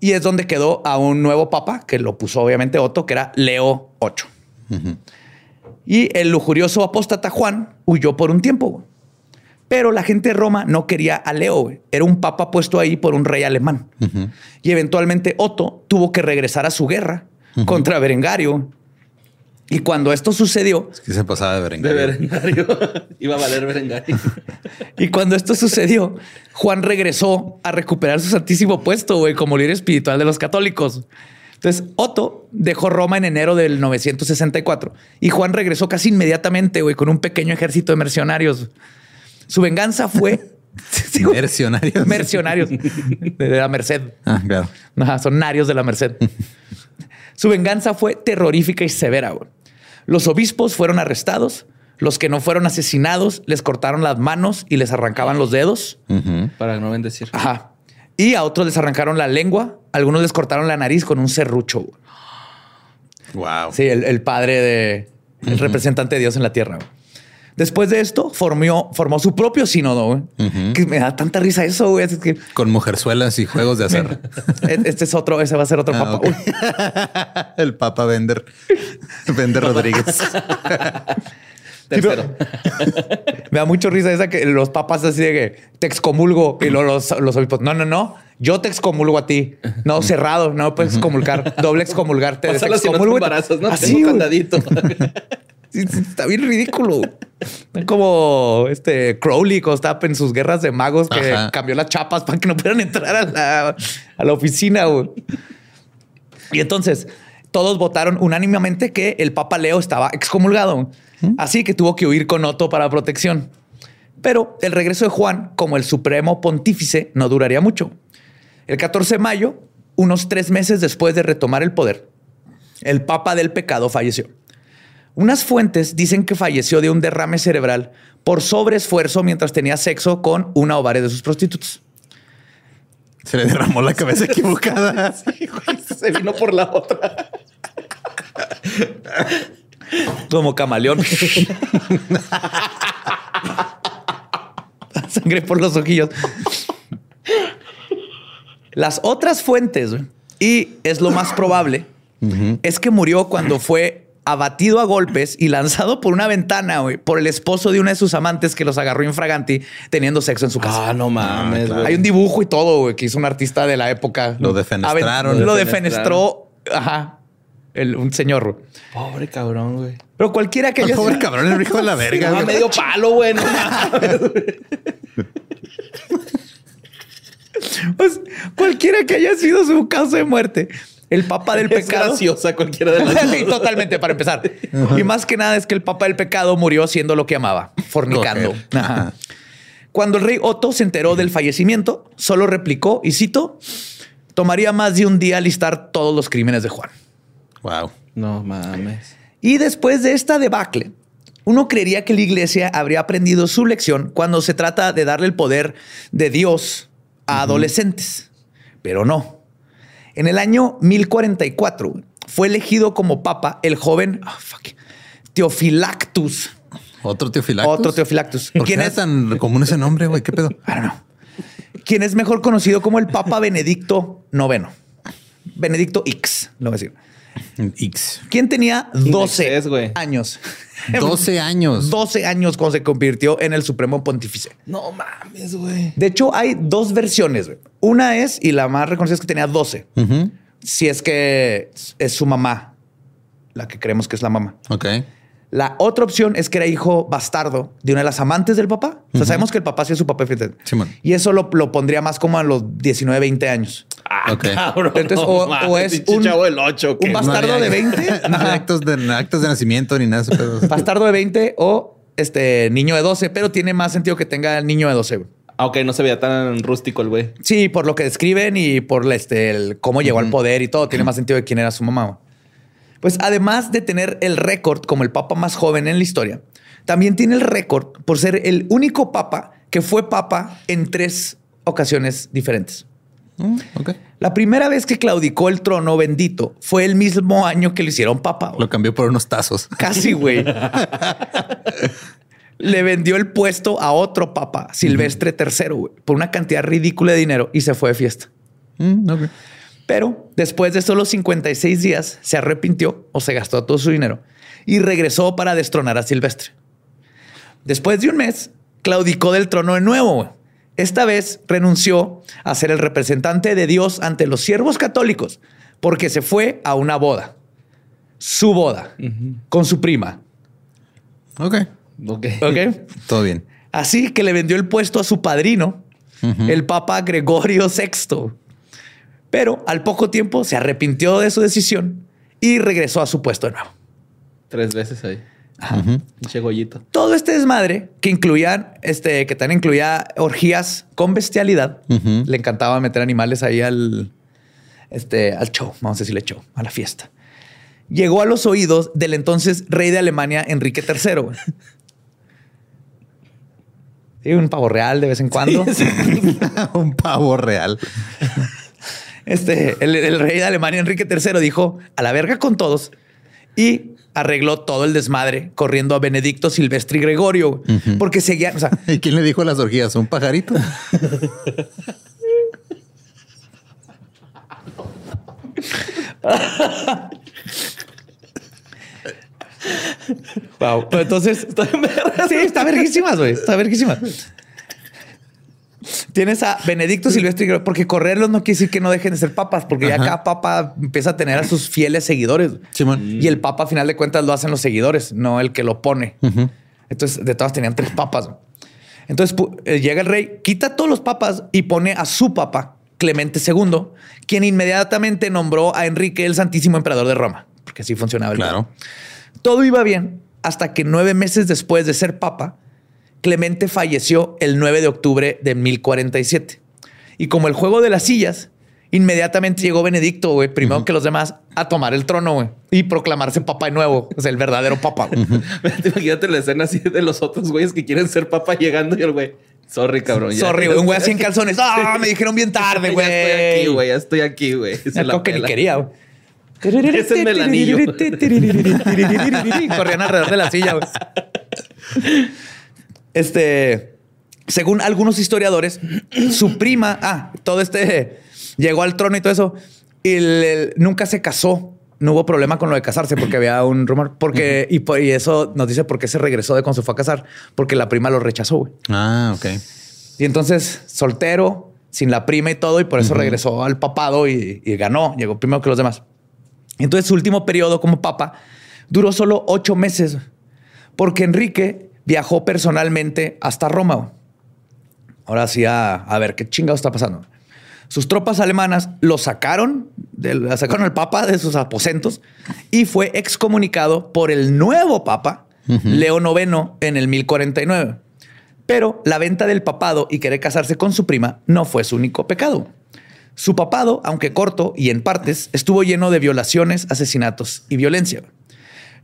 Y es donde quedó a un nuevo papa, que lo puso obviamente Otto, que era Leo VIII. Y el lujurioso apóstata Juan huyó por un tiempo. Pero la gente de Roma no quería a Leo. Era un papa puesto ahí por un rey alemán. Y eventualmente Otto tuvo que regresar a su guerra contra Berengario y cuando esto sucedió. Es que se pasaba de Berengario. De Berengario. Iba a valer Berengario. y cuando esto sucedió, Juan regresó a recuperar su santísimo puesto, güey, como líder espiritual de los católicos. Entonces, Otto dejó Roma en enero del 964 y Juan regresó casi inmediatamente, güey, con un pequeño ejército de mercenarios. Su venganza fue. mercenarios. Mercenarios de la Merced. Ah, claro. son narios de la Merced. Su venganza fue terrorífica y severa. Los obispos fueron arrestados. Los que no fueron asesinados les cortaron las manos y les arrancaban los dedos. Para no bendecir. Ajá. Y a otros les arrancaron la lengua. Algunos les cortaron la nariz con un serrucho. Wow. Sí, el, padre de el representante de Dios en la tierra. Después de esto, formó, formó su propio sínodo, Que me da tanta risa eso, güey. que... Con mujerzuelas y juegos de azar. este es otro, ese va a ser otro ah, papa. El papa Vender. Vender Rodríguez. Tercero. me da mucho risa esa que los papas así de que te excomulgo y los, los obispos. No, no, no. Yo te excomulgo a ti. No, cerrado. No puedes excomulgar. Doble excomulgarte. Pásalo si no ¿no? Así, Tengo candadito. Está bien ridículo. Como este Crowley estaba en sus guerras de magos que cambió las chapas para que no pudieran entrar a la, oficina. Y entonces todos votaron unánimemente que el Papa Leo estaba excomulgado. Así que tuvo que huir con Otto para protección. Pero el regreso de Juan como el supremo pontífice no duraría mucho. El 14 de mayo, unos tres meses después de retomar el poder, el Papa del Pecado falleció. Unas fuentes dicen que falleció de un derrame cerebral por sobreesfuerzo mientras tenía sexo con una o varias de sus prostitutas. Se le derramó la cabeza equivocada. se vino por la otra. Como camaleón. Sangre por los ojillos. Las otras fuentes, y es lo más probable, es que murió cuando fue abatido a golpes y lanzado por una ventana, güey, por el esposo de una de sus amantes que los agarró infraganti teniendo sexo en su casa. Ah, no mames. Ah, Hay un dibujo y todo, güey, que hizo un artista de la época. Lo defenestraron. Lo defenestró. Ajá. El, un señor. Pobre cabrón, güey. Pero cualquiera que haya Pobre cabrón, el hijo de la verga. Sí, medio palo, güey. pues, cualquiera que haya sido su caso de muerte el papa del es pecado. graciosa cualquiera de las Sí, totalmente, para empezar. Y más que nada es que el papa del pecado murió siendo lo que amaba, fornicando. Cuando el rey Otto se enteró del fallecimiento, solo replicó, y cito, tomaría más de un día listar todos los crímenes de Juan. Wow. No mames. Y después de esta debacle, Uno creería que la iglesia habría aprendido su lección cuando se trata de darle el poder de Dios a adolescentes, pero no. En el año 1044 fue elegido como papa el joven oh, fuck, Teofilactus. Otro Teofilactus. Otro Teofilactus. ¿Por ¿Quién qué es? tan común ese nombre, güey? ¿Qué pedo? I don't know. Quien es mejor conocido como el Papa Benedicto IX. Benedicto X, lo voy a decir. X. Quien tenía 12 exceso, güey. años. 12 años. 12 años cuando se convirtió en el Supremo Pontífice. No mames, güey. De hecho, hay dos versiones. güey. Una es, y la más reconocida es que tenía 12. Ujú. Si es que es su mamá, la que creemos que es la mamá. Ok. La otra opción es que era hijo bastardo de una de las amantes del papá. O sea, sabemos que el papá sí es su papá. Simón. Y eso lo, lo pondría más como a los 19, 20 años. Ah, Ok. cabrón. Entonces, no o- es un- chavo del 8. un bastardo de 20. No hay actos de, actos de nacimiento ni nada de. Bastardo de 20 o este niño de 12, pero tiene más sentido que tenga el niño de 12. güey. Aunque no se veía tan rústico el güey. Sí, por lo que describen y por este, el cómo llegó al poder y todo, tiene más sentido de quién era su mamá. Pues además de tener el récord como el papa más joven en la historia, también tiene el récord por ser el único papa que fue papa en tres ocasiones diferentes. Mm. La primera vez que claudicó el trono bendito fue el mismo año que le hicieron papa. güey. Lo cambió por unos tazos. Casi, güey. Le vendió el puesto a otro papa, Silvestre III, güey, por una cantidad ridícula de dinero y se fue de fiesta. Mm. Pero después de solo 56 días, se arrepintió o se gastó todo su dinero y regresó para destronar a Silvestre. Después de un mes, claudicó del trono de nuevo. Esta vez renunció a ser el representante de Dios ante los siervos católicos porque se fue a una boda. Su boda con su prima. Ok. Ok. ¿Ok? Todo bien. Así que le vendió el puesto a su padrino, el Papa Gregorio VI. Pero al poco tiempo se arrepintió de su decisión y regresó a su puesto de nuevo. Tres veces ahí. Ujú. Pinche gollito. Todo este desmadre que incluían, este, que también incluía orgías con bestialidad. Le encantaba meter animales ahí al, este, al show, vamos a decirle show, a la fiesta. Llegó a los oídos del entonces rey de Alemania, Enrique III. Sí, un pavo real de vez en cuando. Un pavo real. Este, el, el rey de Alemania, Enrique III, dijo a la verga con todos y arregló todo el desmadre corriendo a Benedicto Silvestre y Gregorio porque seguían, o sea, ¿Y quién le dijo a las orgías? ¿Un pajarito? wow. Pero entonces, sí, está verguísimas, güey, está verguísima. Tienes a Benedicto Silvestre porque correrlos no quiere decir que no dejen de ser papas, porque ya cada papa empieza a tener a sus fieles seguidores. Y el papa, a final de cuentas, lo hacen los seguidores, no el que lo pone. Entonces, de todas tenían tres papas. Entonces eh, llega el rey, quita a todos los papas y pone a su papa, Clemente II, quien inmediatamente nombró a Enrique el Santísimo Emperador de Roma, porque así funcionaba el Claro. Todo iba bien hasta que nueve meses después de ser papa, Clemente falleció el 9 de octubre de 1047. Y como el juego de las sillas, inmediatamente llegó Benedicto, güey, primero que los demás, a tomar el trono, güey, y proclamarse papa de nuevo, o sea, el verdadero papa. güey. Imagínate la escena así de los otros güeyes que quieren ser papa llegando y el güey. Sorry, cabrón. ya- Sorry, güey, un güey así en calzones. Ah, me dijeron bien tarde, güey. Ya estoy aquí, güey. Ya estoy aquí, güey. Acuerdo que ni pela. quería, güey. Ese es el anillo. Corrían alrededor de la silla, güey. Este, según algunos historiadores, su prima, ah, todo este llegó al trono y todo eso, y el- nunca se casó. No hubo problema con lo de casarse porque había un rumor. Porque, y, por- y eso nos dice por qué se regresó de cuando se fue a casar, porque la prima lo rechazó, güey. Ah, ok. Y entonces, soltero, sin la prima y todo, y por eso regresó al papado y, y ganó, llegó primero que los demás. Entonces, su último periodo como papa duró solo ocho meses, porque Enrique viajó personalmente hasta Roma. Ahora sí, a, a ver qué chingado está pasando. Sus tropas alemanas lo sacaron, sacaron al papa de sus aposentos y fue excomunicado por el nuevo papa, Leo IX, en el 1049. Pero la venta del papado y querer casarse con su prima no fue su único pecado. Su papado, aunque corto y en partes, estuvo lleno de violaciones, asesinatos y violencia.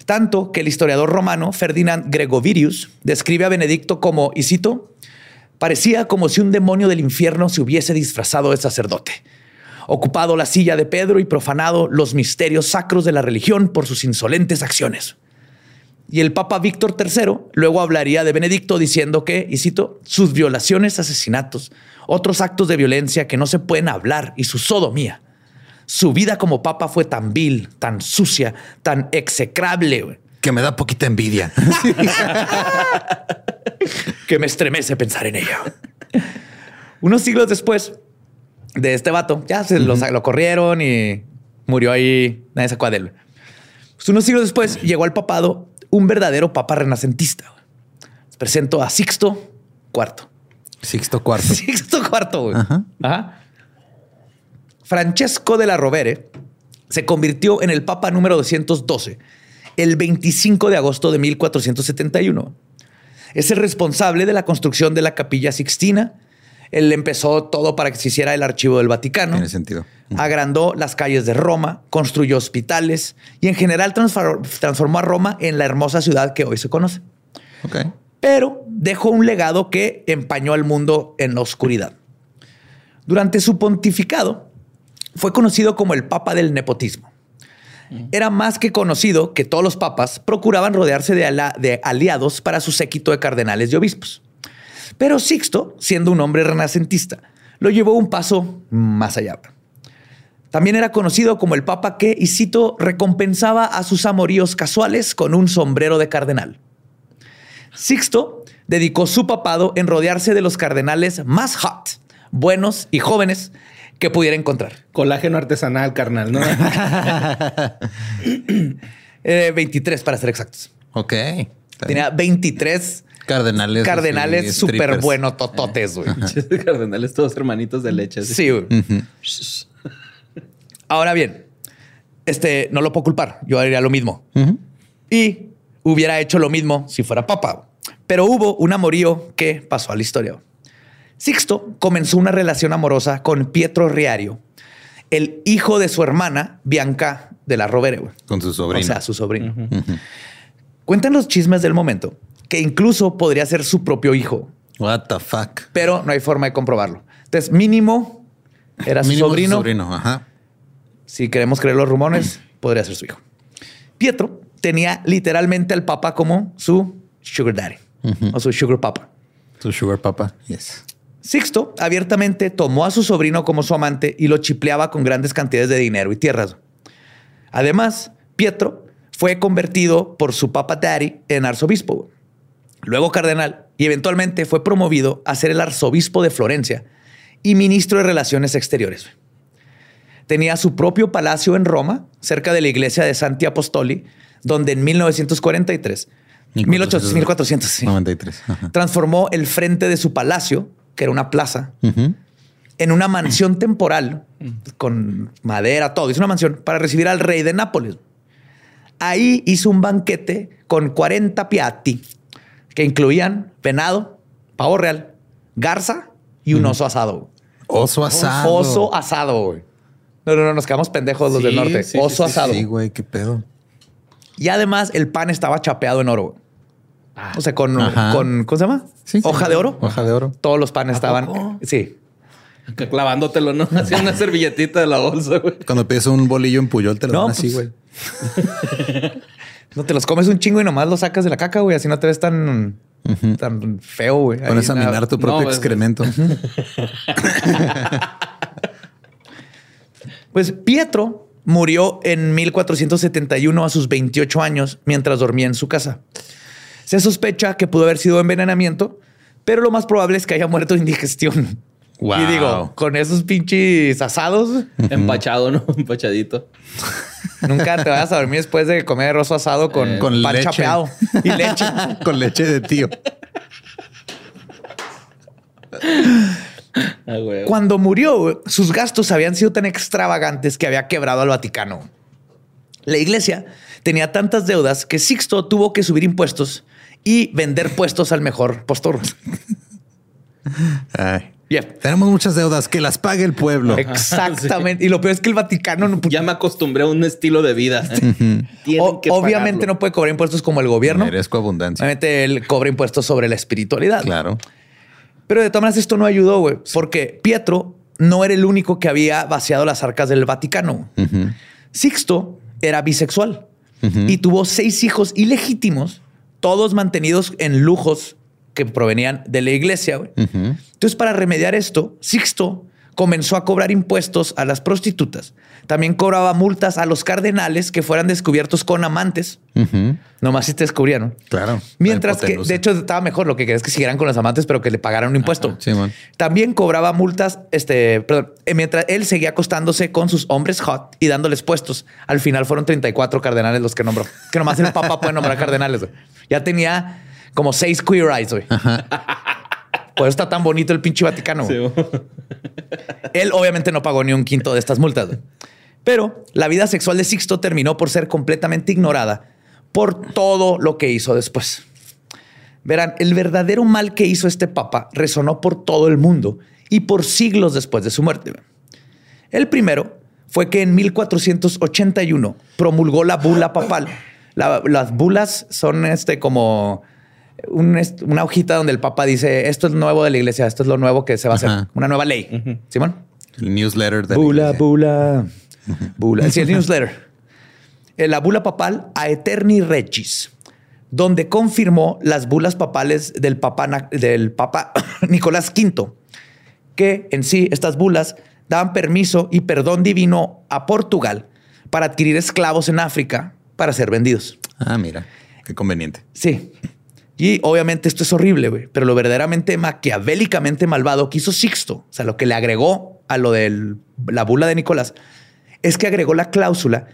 Tanto que el historiador romano Ferdinand Gregovirius describe a Benedicto como, y cito, parecía como si un demonio del infierno se hubiese disfrazado de sacerdote, ocupado la silla de Pedro y profanado los misterios sacros de la religión por sus insolentes acciones. Y el Papa Víctor III luego hablaría de Benedicto diciendo que, y cito, sus violaciones, asesinatos, otros actos de violencia que no se pueden hablar y su sodomía. Su vida como papa fue tan vil, tan sucia, tan execrable, Que me da poquita envidia. que me estremece pensar en ello. Unos siglos después de este vato, ya se lo, lo corrieron y murió ahí, nadie acuerda de él. Pues unos siglos después llegó al papado un verdadero papa renacentista. Les presento a Sixto IV. Sixto cuarto. Sixto IV, güey. Ajá. Ajá. Francesco de la Rovere se convirtió en el papa número 212 el 25 de agosto de 1471. Es el responsable de la construcción de la capilla Sixtina. Él empezó todo para que se hiciera el archivo del Vaticano. Tiene sentido. Agrandó las calles de Roma, construyó hospitales y en general transfor- transformó a Roma en la hermosa ciudad que hoy se conoce. Pero dejó un legado que empañó al mundo en la oscuridad. Durante su pontificado, fue conocido como el Papa del Nepotismo. Era más que conocido que todos los papas procuraban rodearse de, ala- de aliados para su séquito de cardenales y obispos. Pero Sixto, siendo un hombre renacentista, lo llevó un paso más allá. También era conocido como el papa que, y cito, recompensaba a sus amoríos casuales con un sombrero de cardenal. Sixto dedicó su papado en rodearse de los cardenales más hot, buenos y jóvenes que pudiera encontrar. Colágeno artesanal, carnal, ¿no? Eh, 23 para ser exactos. Ok. Tenía 23 cardenales. cardenales súper buenos tototes, güey. Cardenales, todos hermanitos de leche. Sí, güey. Ahora bien, este no lo puedo culpar. Yo haría lo mismo. Y hubiera hecho lo mismo si fuera papa. Pero hubo un amorío que pasó a la historia. Sixto comenzó una relación amorosa con Pietro Riario, el hijo de su hermana Bianca de la Rovere. Con su sobrino. O sea, su sobrino. Cuentan los chismes del momento que incluso podría ser su propio hijo, What the fuck. pero no hay forma de comprobarlo. Entonces, mínimo era su Mínimo su sobrino. sobrino. Ajá. Si queremos creer los rumores, podría ser su hijo. Pietro tenía literalmente al papa como su sugar daddy o su sugar papa. Su sugar papa. Yes. Sixto abiertamente tomó a su sobrino como su amante y lo chipleaba con grandes cantidades de dinero y tierras. Además, Pietro fue convertido por su papa daddy en arzobispo, luego cardenal y eventualmente fue promovido a ser el arzobispo de Florencia y ministro de Relaciones Exteriores. Tenía su propio palacio en Roma, cerca de la iglesia de Santi Apostoli, donde en 1943, 1800, 1400, sí, 93. Ajá. transformó el frente de su palacio, que era una plaza, en una mansión temporal con madera, todo. Hizo una mansión para recibir al rey de Nápoles. Ahí hizo un banquete con 40 piatti que incluían venado, pavo real, garza y un oso asado. Oso asado. Oso asado, güey. No, no, no, nos quedamos pendejos los Sí, del norte. sí, oso sí, asado. Sí, güey, qué pedo. Y además el pan estaba chapeado en oro. O sea, con, con ¿cómo se llama? Sí, sí. Hoja de oro. Hoja de oro. Todos los panes estaban. poco? Sí. Clavándotelo, ¿no? Hacía una servilletita de la bolsa, güey. Cuando pides un bolillo en Puyol, te lo No, dan así, pues, güey. No te los comes un chingo y nomás los sacas de la caca, güey. Así no te ves tan, tan feo, güey. Pones a minar tu propio No, pues, excremento. Pues Pietro murió en 1471 a sus 28 años mientras dormía en su casa. Se sospecha que pudo haber sido envenenamiento, pero lo más probable es que haya muerto de indigestión. Wow. Y digo, con esos pinches asados, Empachado, ¿no? Empachadito. nunca te vas a dormir después de comer oso asado con, Eh, Con pan leche. chapeado y leche. Con leche de tío. Ah, güey. Cuando murió, sus gastos habían sido tan extravagantes que había quebrado al Vaticano. La iglesia tenía tantas deudas que Sixto tuvo que subir impuestos y vender puestos al mejor postor. Ay. Yeah. Tenemos muchas deudas, que las pague el pueblo. Exactamente. Y lo peor es que el Vaticano no, Ya me acostumbré a un estilo de vida. Tienen o- que obviamente pagarlo. no puede cobrar impuestos como el gobierno. Merezco abundancia. Obviamente él cobra impuestos sobre la espiritualidad. Claro. Pero de todas maneras esto no ayudó, güey, porque Pietro no era el único que había vaciado las arcas del Vaticano. Sixto era bisexual y tuvo seis hijos ilegítimos, todos mantenidos en lujos que provenían de la iglesia. Entonces, para remediar esto, Sixto comenzó a cobrar impuestos a las prostitutas. También cobraba multas a los cardenales que fueran descubiertos con amantes. Nomás si te descubrieron. Claro. Mientras que, de hecho, estaba mejor. Lo que quería es que siguieran con los amantes, pero que le pagaran un impuesto. Sí, man. También cobraba multas, este, perdón, eh, mientras él seguía acostándose con sus hombres hot y dándoles puestos. Al final fueron 34 cardenales los que nombró. Que nomás el papa puede nombrar cardenales. güey. Ya tenía como seis queer eyes, güey. Por eso está tan bonito el pinche Vaticano. Sí. Él obviamente no pagó ni un quinto de estas multas. Pero la vida sexual de Sixto terminó por ser completamente ignorada por todo lo que hizo después. Verán, el verdadero mal que hizo este papa resonó por todo el mundo y por siglos después de su muerte. El primero fue que en 1481 promulgó la bula papal. La- las bulas son este como un una hojita donde el papa dice esto es nuevo de la iglesia, esto es lo nuevo que se va a hacer, Ajá. una nueva ley. Simón. El newsletter de la Bula, iglesia. bula, bula. Sí, el newsletter. Eh, La bula papal a Eterni Regis, donde confirmó las bulas papales del papa, del papa Nicolás V, que en sí estas bulas daban permiso y perdón divino a Portugal para adquirir esclavos en África para ser vendidos. Ah, mira. Qué conveniente. Sí. Y obviamente esto es horrible, güey. Pero lo verdaderamente maquiavélicamente malvado que hizo Sixto, o sea, lo que le agregó a lo de la bula de Nicolás, es que agregó la cláusula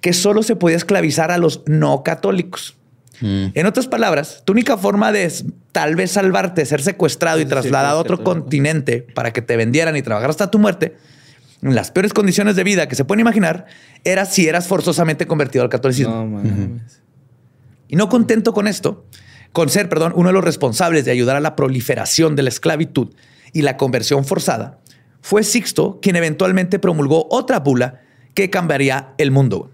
que solo se podía esclavizar a los no católicos. Mm. En otras palabras, tu única forma de tal vez salvarte, ser secuestrado y Sí, trasladado a otro continente para que te vendieran y trabajar hasta tu muerte, en las peores condiciones de vida que se pueden imaginar, era si eras forzosamente convertido al catolicismo. No mames. Y no contento con esto, con ser, perdón, uno de los responsables de ayudar a la proliferación de la esclavitud y la conversión forzada, fue Sixto quien eventualmente promulgó otra bula que cambiaría el mundo.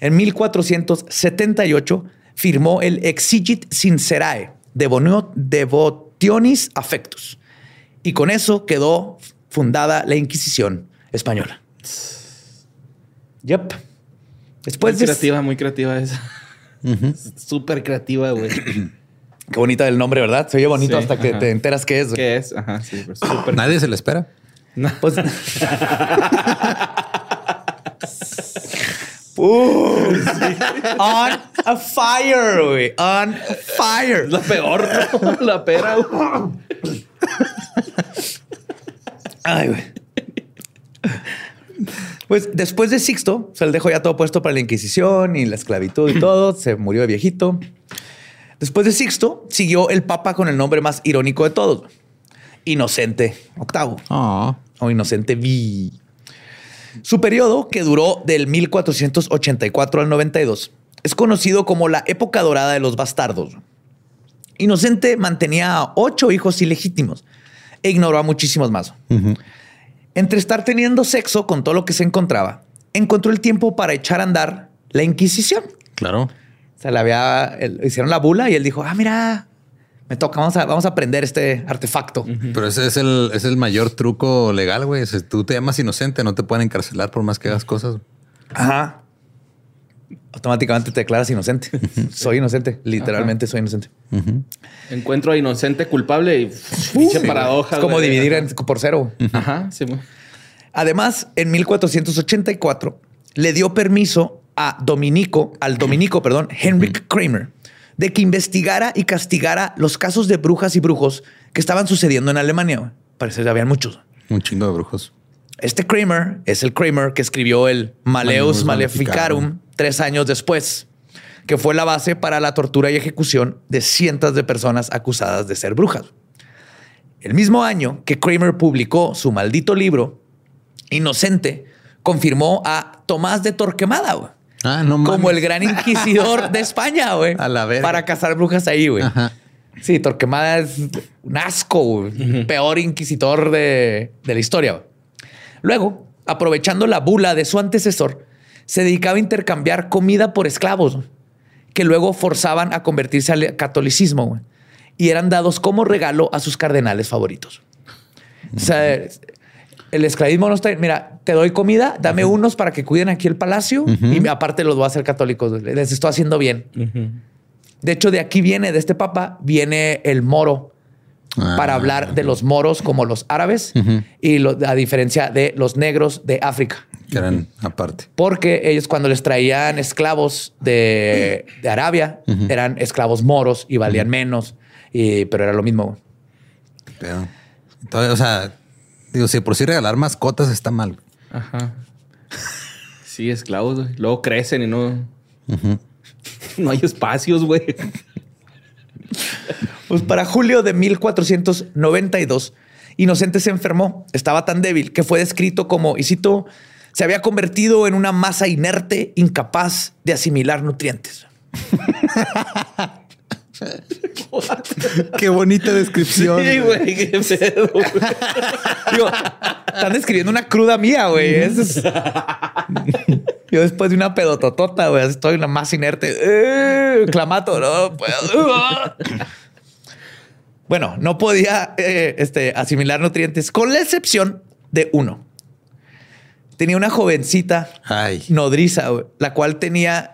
En 1478 firmó el Exigit Sincerae Devonio- Devotionis Affectus y con eso quedó fundada la Inquisición española. Yep. Después muy de creativa, muy creativa esa. Súper creativa, güey. Qué bonito el nombre, ¿verdad? Se oye bonito Sí, hasta que ajá. te enteras qué es. ¿Qué es? Ajá, sí, pero súper. Nadie se le espera. Pues. Uh, On a fire, güey. On fire. La peor, ¿no? La pera, güey. Ay, güey. Pues después de Sixto, se le dejó ya todo puesto para la Inquisición y la esclavitud y todo. Se murió de viejito. Después de Sixto, siguió el Papa con el nombre más irónico de todos: Inocente Octavo. Oh. o Inocente V. Su periodo, que duró del 1484 al 92, es conocido como la época dorada de los bastardos. Inocente mantenía a ocho hijos ilegítimos e ignoró a muchísimos más. Entre estar teniendo sexo con todo lo que se encontraba, encontró el tiempo para echar a andar la Inquisición. Claro. O sea, le había, el- hicieron la bula y él dijo, ah, mira, me toca, vamos a, vamos a aprender este artefacto. Pero ese es el, es el mayor truco legal, güey. Si tú te llamas inocente, no te pueden encarcelar por más que hagas cosas. Ajá. Automáticamente te declaras inocente. soy inocente. Literalmente soy inocente. Encuentro a inocente culpable y pinche paradoja. Es como güey. dividir en- por cero. Ajá, sí. güey. Además, en 1484 le dio permiso a Dominico, al Dominico, perdón, Henrik Kramer, de que investigara y castigara los casos de brujas y brujos que estaban sucediendo en Alemania. Parece que habían muchos. Un chingo de brujos. Este Kramer es el Kramer que escribió el Maleus Maleficarum tres años después, que fue la base para la tortura y ejecución de cientos de personas acusadas de ser brujas. El mismo año que Kramer publicó su maldito libro, Inocente, confirmó a Tomás de Torquemada Ah, no mames. como el gran inquisidor de España, güey, A la verga. para cazar brujas ahí, güey. Ajá. Sí, Torquemada es un asco, güey. peor inquisidor de, de la historia. güey. Luego, aprovechando la bula de su antecesor, se dedicaba a intercambiar comida por esclavos, que luego forzaban a convertirse al catolicismo güey, y eran dados como regalo a sus cardenales favoritos. O sea, el esclavismo no está. Mira, te doy comida, dame unos para que cuiden aquí el palacio y aparte los voy a hacer católicos. Les estoy haciendo bien. De hecho, de aquí viene, de este papa, viene el moro Ah. para hablar de los moros como los árabes y lo- a diferencia de los negros de África. Que eran aparte. Porque ellos cuando les traían esclavos de, de Arabia, eran esclavos moros y valían menos, y- pero era lo mismo. Pero, entonces, o sea, digo, si por sí regalar mascotas está mal. Ajá. Sí, esclavos, güey. Luego crecen y no. No hay espacios, güey. Pues para julio de 1492, Inocente se enfermó. Estaba tan débil que fue descrito como, y cito, se había convertido en una masa inerte, incapaz de asimilar nutrientes. Qué bonita descripción. Sí, güey, qué pedo, güey. Digo, están describiendo una cruda mía, güey. Eso es- Yo después de una pedototota, güey, estoy una más inerte. Eh, clamato, no puedo. Bueno, no podía eh, este, asimilar nutrientes, con la excepción de uno. Tenía una jovencita Ay. nodriza, güey, la cual tenía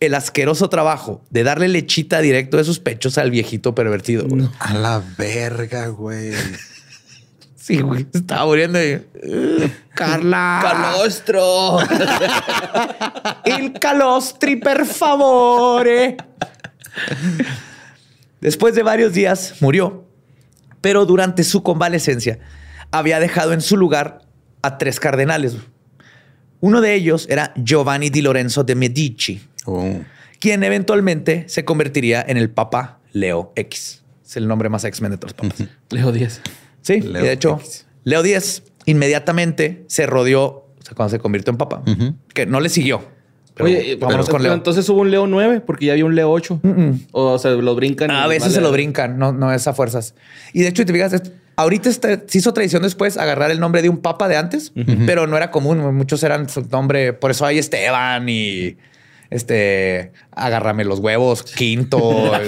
el asqueroso trabajo de darle lechita directo de sus pechos al viejito pervertido. güey. A la verga, güey. Sí, güey, estaba muriendo. y, "Eh, Carla. ¡Calostro! Il calostri, per favore. Después de varios días murió, pero durante su convalecencia había dejado en su lugar a tres cardenales. Uno de ellos era Giovanni di Lorenzo de Medici, Oh. quien eventualmente se convertiría en el Papa Leo X. Es el nombre más X-Men de todos los papas. Leo 10. Sí, Leo y de hecho, X. Leo X inmediatamente se rodeó, o sea, cuando se convirtió en papa, que no le siguió. Pero Oye, vámonos pero- con Leo. Entonces hubo un Leo 9 porque ya había un Leo 8. O se lo brincan. a veces se lo brincan, no, no es a fuerzas. Y de hecho, te fijas, ahorita está- se hizo tradición después agarrar el nombre de un papa de antes, pero no era común. Muchos eran su nombre, por eso hay Esteban y este, agárrame los huevos, quinto.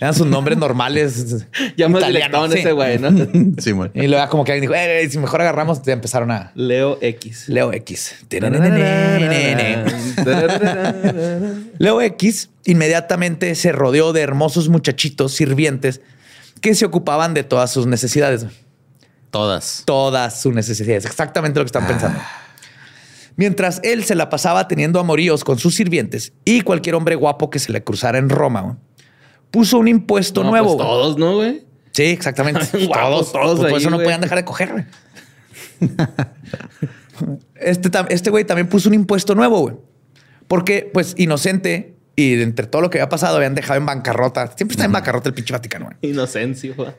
eran sus nombres normales. Ya más italianos, ese güey, ¿no? Sí, bueno. Y luego como que alguien dijo, "Eh, si mejor agarramos, te empezaron a Leo X. Leo X. Leo X inmediatamente se rodeó de hermosos muchachitos sirvientes que se ocupaban de todas sus necesidades. Todas. Todas sus necesidades. Exactamente lo que están pensando. Mientras él se la pasaba teniendo amoríos con sus sirvientes y cualquier hombre guapo que se le cruzara en Roma, güey, puso un impuesto No, nuevo. pues todos, ¿no, güey? Sí, exactamente. Guapos todos, todos Pues por eso no güey. podían dejar de coger. güey. Este, este güey también puso un impuesto nuevo, güey. Porque, pues, inocente y de entre todo lo que había pasado, habían dejado en bancarrota. Siempre está en bancarrota el pinche Vaticano, güey. Inocencio. güey.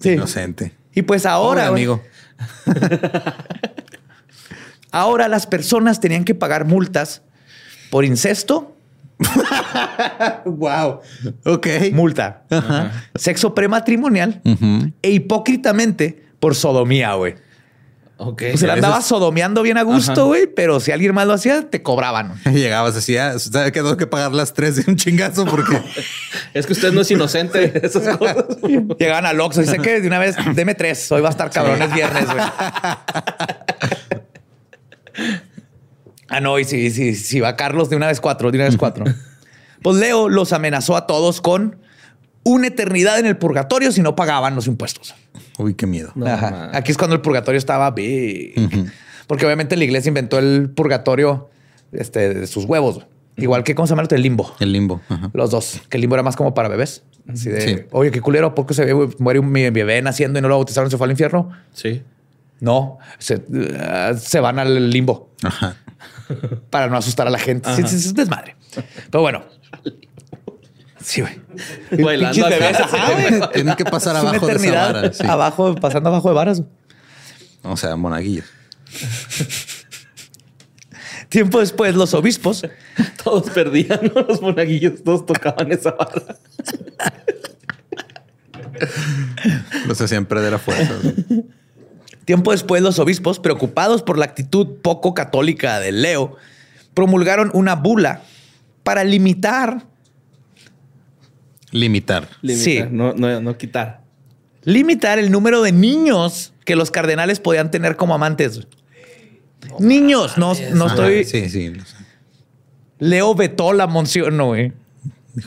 Sí. Inocente. Y pues ahora, güey, amigo. ahora las personas tenían que pagar multas por incesto, wow. Ok. multa, sexo prematrimonial e hipócritamente por sodomía, güey. Ok. Pues se la andaba es- sodomeando bien a gusto, güey, pero si alguien más lo hacía, te cobraban. Llegabas así, ah, ¿sabe que tengo que pagar las tres de un chingazo? Porque Es que usted no es inocente de esas cosas. Llegaban al Oxxo. Dice que de una vez, deme tres. Hoy va a estar cabrones viernes, güey. Ah, no. Y si, si, si va Carlos, de una vez cuatro, de una vez cuatro. Pues Leo los amenazó a todos con una eternidad en el purgatorio si no pagaban los impuestos. Uy, qué miedo. No, Ajá. man. Aquí es cuando el purgatorio estaba big. Porque obviamente la iglesia inventó el purgatorio este, de sus huevos. Igual que, ¿cómo se llama el limbo? El limbo. Ajá. Los dos. Que el limbo era más como para bebés. Así de, Sí. oye, qué culero, ¿por qué se ve- muere un mi bebé naciendo y no lo bautizaron y se fue al infierno? Sí. No, se, se van al limbo Ajá. Para no asustar a la gente. Sí, sí, es desmadre. Pero bueno. Sí, güey. Bailando acá. güey. Tienen que pasar Es una abajo de esa eternidad vara. sí. abajo, pasando abajo de varas. O sea, monaguillos. Tiempo después, los obispos Todos perdían, ¿no? Los monaguillos, todos tocaban esa barra. Los hacían perder a fuerza. Tiempo después, los obispos, preocupados por la actitud poco católica de Leo, promulgaron una bula para limitar, Limitar. Limitar, Sí. no, no, no quitar. limitar el número de niños que los cardenales podían tener como amantes. niños, no, no estoy. Sí, sí. Leo vetó la moción, no, güey.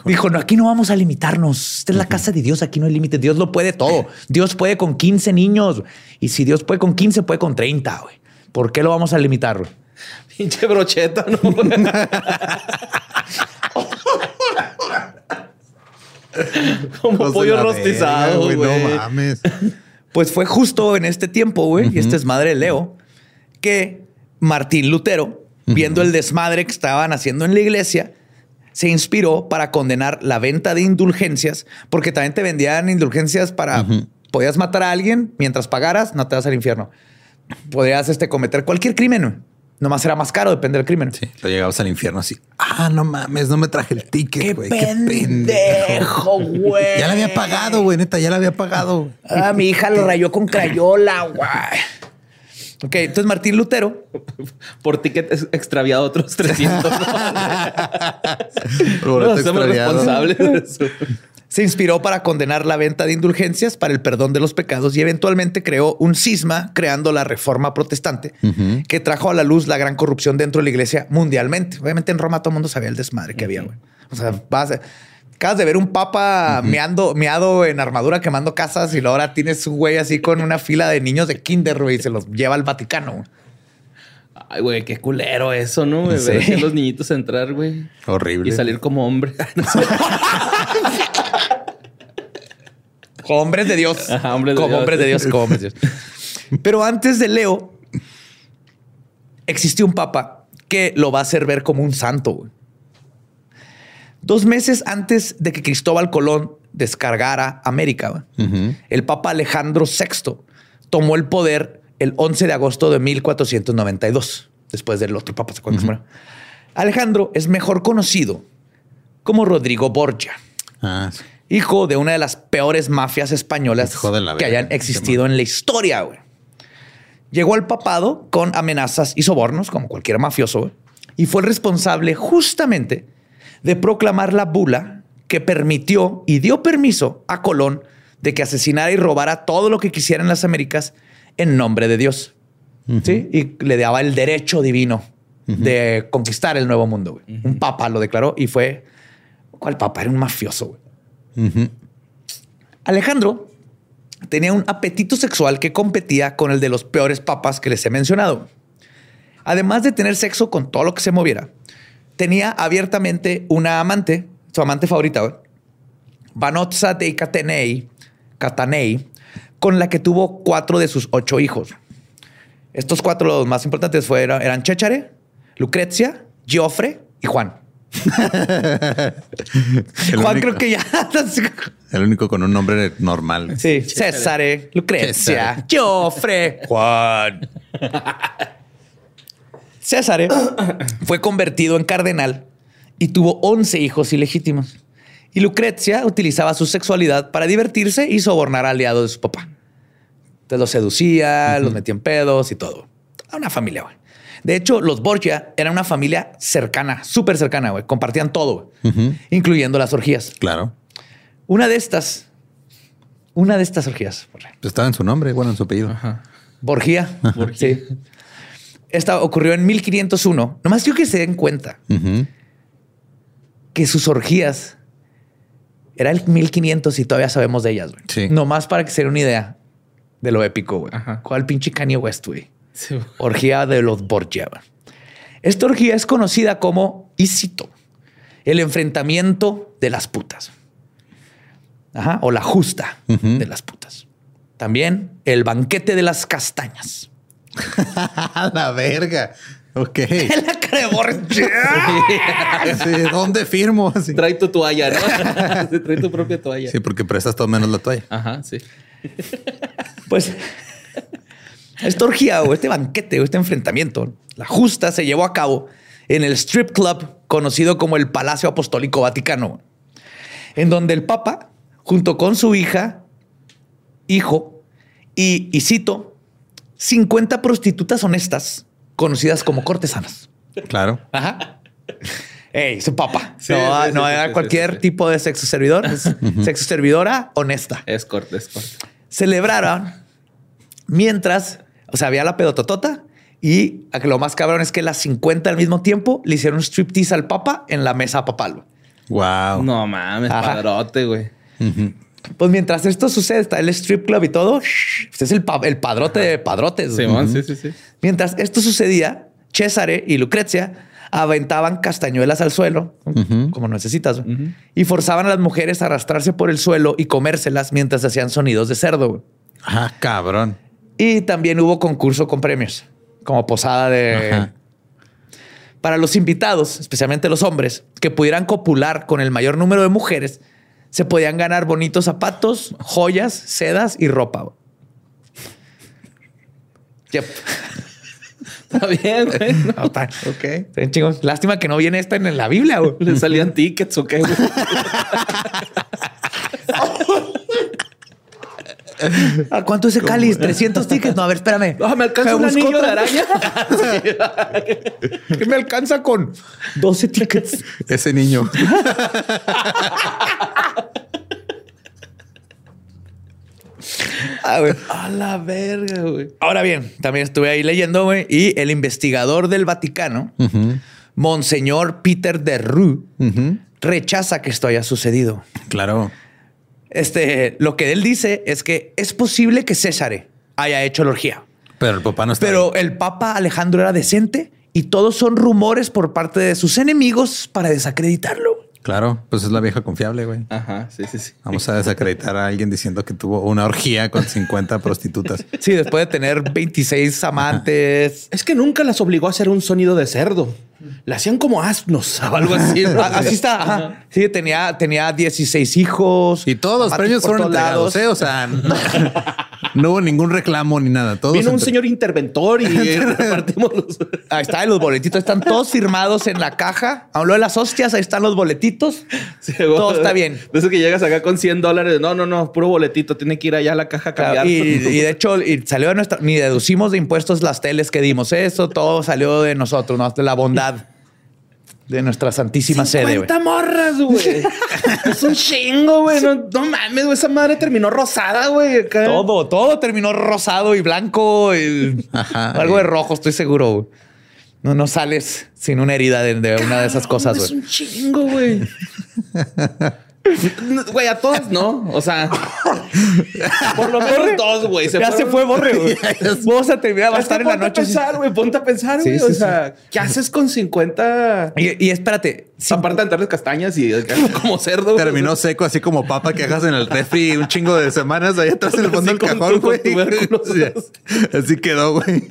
Dijo, no, aquí no vamos a limitarnos. Esta es la casa de Dios, aquí no hay límites. Dios lo puede todo. Dios puede con 15 niños. Y si Dios puede con 15, puede con 30, güey. ¿Por qué lo vamos a limitar? güey? Pinche brocheta, ¿no? Como pollo rostizado, güey. No mames. Pues fue justo en este tiempo, güey, y este es madre de Leo, que Martín Lutero, viendo el desmadre que estaban haciendo en la iglesia, se inspiró para condenar la venta de indulgencias, porque también te vendían indulgencias para podías matar a alguien mientras pagaras, no te vas al infierno. Podrías este, cometer cualquier crimen. Nomás era más caro, depende del crimen. Sí, lo llegabas al infierno así. Ah, no mames, no me traje el ticket, ¡Qué güey. pendejo, güey! Ya la había pagado, güey, neta, ya la había pagado. Ah, mi hija lo rayó con crayola, güey. Ok, entonces Martín Lutero Por ticket ex- extraviado otros 300. Boleto Nos hacemos extraviado. responsables de eso. se inspiró para condenar la venta de indulgencias para el perdón de los pecados y eventualmente creó un cisma creando la reforma protestante que trajo a la luz la gran corrupción dentro de la iglesia mundialmente. Obviamente en Roma todo el mundo sabía el desmadre que había, güey. O sea, vas a- acabas de ver un papa meando, meado en armadura quemando casas y luego ahora tienes un güey así con una fila de niños de kinder, güey, y se los lleva al Vaticano. Ay, güey, qué culero eso, ¿no? Sí. a los niñitos entrar, güey. Horrible. Y salir como hombre. Hombres de Dios. Ajá, hombres de como Dios. hombres de Dios, como hombres de Dios. Pero antes de Leo, existió un papa que lo va a hacer ver como un santo. güey. Dos meses antes de que Cristóbal Colón descargara América, el papa Alejandro VI tomó el poder el 11 de agosto de 1492, después del otro papa. ¿se murió? Alejandro es mejor conocido como Rodrigo Borgia Ah, sí. hijo de una de las peores mafias españolas que hayan existido en la historia. güey. Llegó al papado con amenazas y sobornos, como cualquier mafioso, güey, y fue el responsable justamente de proclamar la bula que permitió y dio permiso a Colón de que asesinara y robara todo lo que quisiera en las Américas en nombre de Dios. ¿Sí? Y le daba el derecho divino de conquistar el nuevo mundo. Un papa lo declaró y fue... ¿Cuál papa? Era un mafioso. Alejandro tenía un apetito sexual que competía con el de los peores papas que les he mencionado. Además de tener sexo con todo lo que se moviera, tenía abiertamente una amante, su amante favorita, Vanozza de Catanei, Catanei, con la que tuvo cuatro de sus ocho hijos. Estos cuatro, los más importantes, fueron, eran Chéchare, Lucrecia, Giofre y Juan. Juan único- creo que ya... El único con un nombre normal. Sí, César, Lucrecia, César. Joffre, Juan. César fue convertido en cardenal y tuvo 11 hijos ilegítimos. Y Lucrecia utilizaba su sexualidad para divertirse y sobornar aliados de su papá. Entonces los seducía, los metía en pedos y todo. Una familia, güey. De hecho, los Borgia eran una familia cercana, súper cercana, güey. Compartían todo, incluyendo las orgías. Claro. Una de estas, una de estas orgías, Pues estaba en su nombre, bueno, en su apellido. Borgia. Borgia. Sí. Esta ocurrió en 1501. Nomás yo que se den cuenta que sus orgías era el 1500 y todavía sabemos de ellas. güey. Sí. Nomás para que se den una idea de lo épico. güey. Ajá. ¿Cuál pinche Kanye West, güey? Sí. Orgía de los Borgia. Esta orgía es conocida como, y cito, el enfrentamiento de las putas. Ajá, o la justa de las putas. También el banquete de las castañas. La verga. Ok. la. Sí, ¿Dónde firmo? Así. Trae tu toalla, ¿no? Sí, Trae tu propia toalla. Sí, porque prestas todo menos la toalla. Ajá, sí. Pues esta orgía o este banquete o este enfrentamiento, la justa se llevó a cabo en el strip club conocido como el Palacio Apostólico Vaticano, en donde el Papa, junto con su hija hijo y, y cito, 50 prostitutas honestas conocidas como cortesanas. Claro. Ajá. Ey, su papá. Sí, no sí, no sí, era cualquier sí, sí. tipo de sexo servidor. Es sexo servidora honesta. Escort, escort. Celebraron mientras, o sea, había la pedototota y a que lo más cabrón es que las 50 al mismo tiempo le hicieron un striptease al papa en la mesa papal. Wow. No mames, Ajá. padrote, güey. Pues mientras esto sucede, está el strip club y todo. Este es el, pa- el padrote de padrotes. güey. Simón, sí, sí, sí. Mientras esto sucedía, Césare y Lucrecia aventaban castañuelas al suelo, como necesitas, y forzaban a las mujeres a arrastrarse por el suelo y comérselas mientras hacían sonidos de cerdo. güey. Ah, cabrón. Y también hubo concurso con premios, como posada de... Ajá. Para los invitados, especialmente los hombres, que pudieran copular con el mayor número de mujeres, se podían ganar bonitos zapatos, joyas, sedas y ropa. Yep. Está bien, güey. No. No, está- Ok. está chingón. Lástima que no viene esta en la Biblia. güey. ¿Le salían tickets o qué? ¿A cuánto es ese cáliz? 300 tickets. No, a ver, espérame. No, me alcanza un anillo de araña. ¿Qué me alcanza con 12 tickets? Ese niño. Ah, güey. A la verga, güey. Ahora bien, también estuve ahí leyendo, güey, y el investigador del Vaticano, Monseñor Peter de Rue, rechaza que esto haya sucedido. Claro. Este, lo que él dice es que es posible que César haya hecho la orgía, Pero el papá no está. pero el Papa Alejandro era decente y todos son rumores por parte de sus enemigos para desacreditarlo. Claro, pues es la vieja confiable, güey. Ajá, sí, sí, sí. Vamos a desacreditar a alguien diciendo que tuvo una orgía con 50 prostitutas. Sí, después de tener 26 amantes. Es que nunca las obligó a hacer un sonido de cerdo. La hacían como asnos o algo así. ¿no? Así está. ajá. Sí, tenía, tenía 16 hijos. Y todos los premios fueron entregados. ¿eh? O sea, no, no hubo ningún reclamo ni nada. Todos Vino un entre- señor interventor y repartimos los. Ahí está, los boletitos están todos firmados en la caja. Hablo de las hostias, ahí están los boletitos. Sí. Todo está bien. De eso que llegas acá con 100 dólares. No, no, no, puro boletito. Tiene que ir allá a la caja a cambiar. Y, y de hecho, y salió de nuestra, ni deducimos de impuestos las teles que dimos. Eso todo salió de nosotros, ¿no? de la bondad de nuestra santísima sede. güey. 50 morras, güey. es un chingo, güey. No, no mames, güey. Esa madre terminó rosada, güey. Todo, todo terminó rosado y blanco. y Ajá. algo de rojo, estoy seguro. güey. No, no sales sin una herida de, de una de esas cosas, Es güey. un chingo, güey. Güey, a todos no. O sea, por lo menos dos, güey. Ya se fue, borre, güey. Vamos a terminar, a estar en la ponte noche. a pensar, güey. Ponte a pensar, güey. sí, o sí. sea, ¿qué haces con 50? Y, y espérate, Aparte de darles castañas y como cerdo. güey. Terminó seco, así como papa que dejas en el refri un chingo de semanas ahí atrás en el fondo del cajón, güey. Así quedó, güey.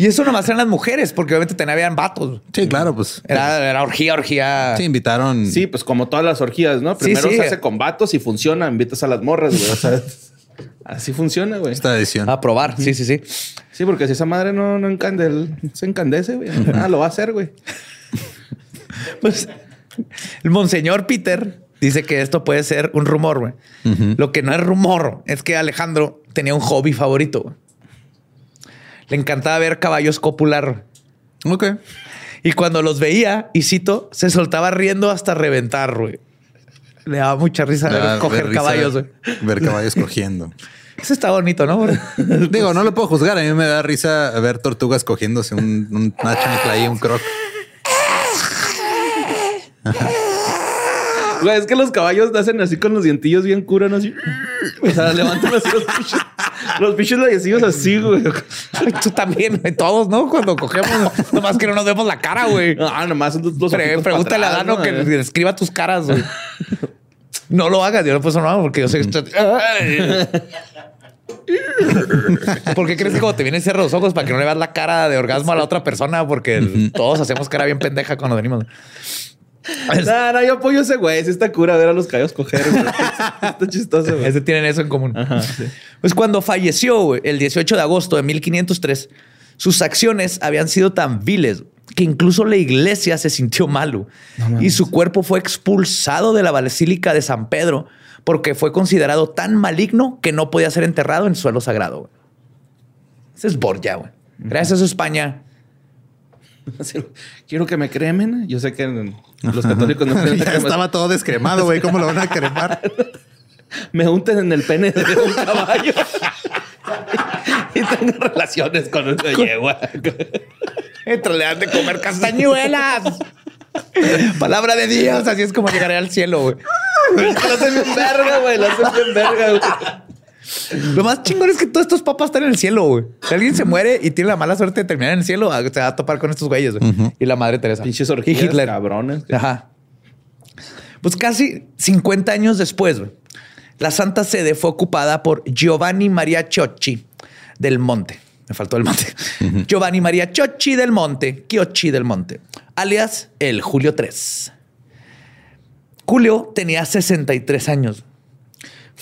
Y eso nomás eran las mujeres, porque obviamente también habían vatos. Sí, claro, pues. Era, era orgía, orgía. Sí, invitaron. Sí, pues como todas las orgías, ¿no? Primero sí. se hace con vatos y funciona. Invitas a las morras, güey. O sea, así funciona, güey. esta edición. A probar. Sí, sí, sí. Sí, porque si esa madre no, no encandel, se encandece, güey. Ah, lo va a hacer, güey. Pues el monseñor Peter dice que esto puede ser un rumor, güey. Lo que no es rumor es que Alejandro tenía un hobby favorito. Le encantaba ver caballos copular. Ok. Y cuando los veía, y cito, se soltaba riendo hasta reventar, güey. Le daba mucha risa ver coger ver caballos, güey. Ver caballos cogiendo. Eso está bonito, ¿no? Digo, no lo puedo juzgar. A mí me da risa ver tortugas cogiéndose un, un- y un croc. Güey, es que los caballos hacen así con los dientillos bien curan así. O sea, levantan así los bichos. Los bichos leyecillos así, güey. Ay, Tú también, todos, ¿no? Cuando cogemos, nomás que no nos vemos la cara, güey. Ah, nomás son Pre- ojitos pregúntale a Dano que ¿no? le escriba tus caras, güey. No lo hagas, yo no puedo no porque yo sé que. ¿Por qué crees que cuando te vienen cierra los ojos para que no le veas la cara de orgasmo a la otra persona? Porque todos hacemos cara bien pendeja cuando venimos. No, no, yo apoyo a ese güey. Sí está cura ver a los caballos coger. güey. está chistoso, güey. Ese tienen eso en común. Ajá, sí. Pues cuando falleció güey, el 18 de agosto de 1503, sus acciones habían sido tan viles que incluso la iglesia se sintió malo y su cuerpo fue expulsado de la Basílica de San Pedro porque fue considerado tan maligno que no podía ser enterrado en suelo sagrado. güey. Ese es Borgia, güey. Gracias a España. Quiero que me cremen. Yo sé que los católicos no creen ya estaba todo descremado, güey. ¿Cómo lo van a cremar? me unten en el pene de un caballo. y tengo relaciones con una yegua. Mientras le han de comer castañuelas. Palabra de Dios. Así es como llegaré al cielo, güey. lo hacen bien verga, güey. Lo hacen bien verga, güey. Lo más chingón es que todos estos papas están en el cielo, güey. Si alguien se muere y tiene la mala suerte de terminar en el cielo, ah, se va a topar con estos güeyes, güey. Y la madre Teresa. Pinches y orgías, Hitler. cabrones. Ajá. Pues casi 50 años después, güey, la Santa Sede fue ocupada por Giovanni Maria Chiocci del Monte. Me faltó el monte. Giovanni Maria Chiocci del Monte, Chiocci del Monte, alias el Julio III. Julio tenía 63 años.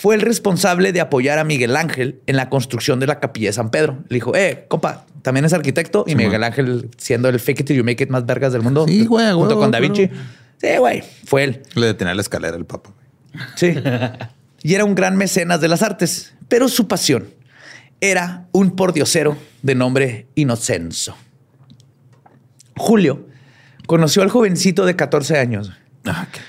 Fue el responsable de apoyar a Miguel Ángel en la construcción de la capilla de San Pedro. Le dijo, eh, compa, también es arquitecto. Y Miguel Ángel, siendo el fake it till you make it más vergas del mundo. Sí, güey, Junto güey, con Da Vinci. Sí, güey, fue él. Le detenía la escalera el papa. güey. Sí. Y era un gran mecenas de las artes, pero su pasión era un pordiosero de nombre Inocenso. Julio conoció al jovencito de 14 años. Ah, qué-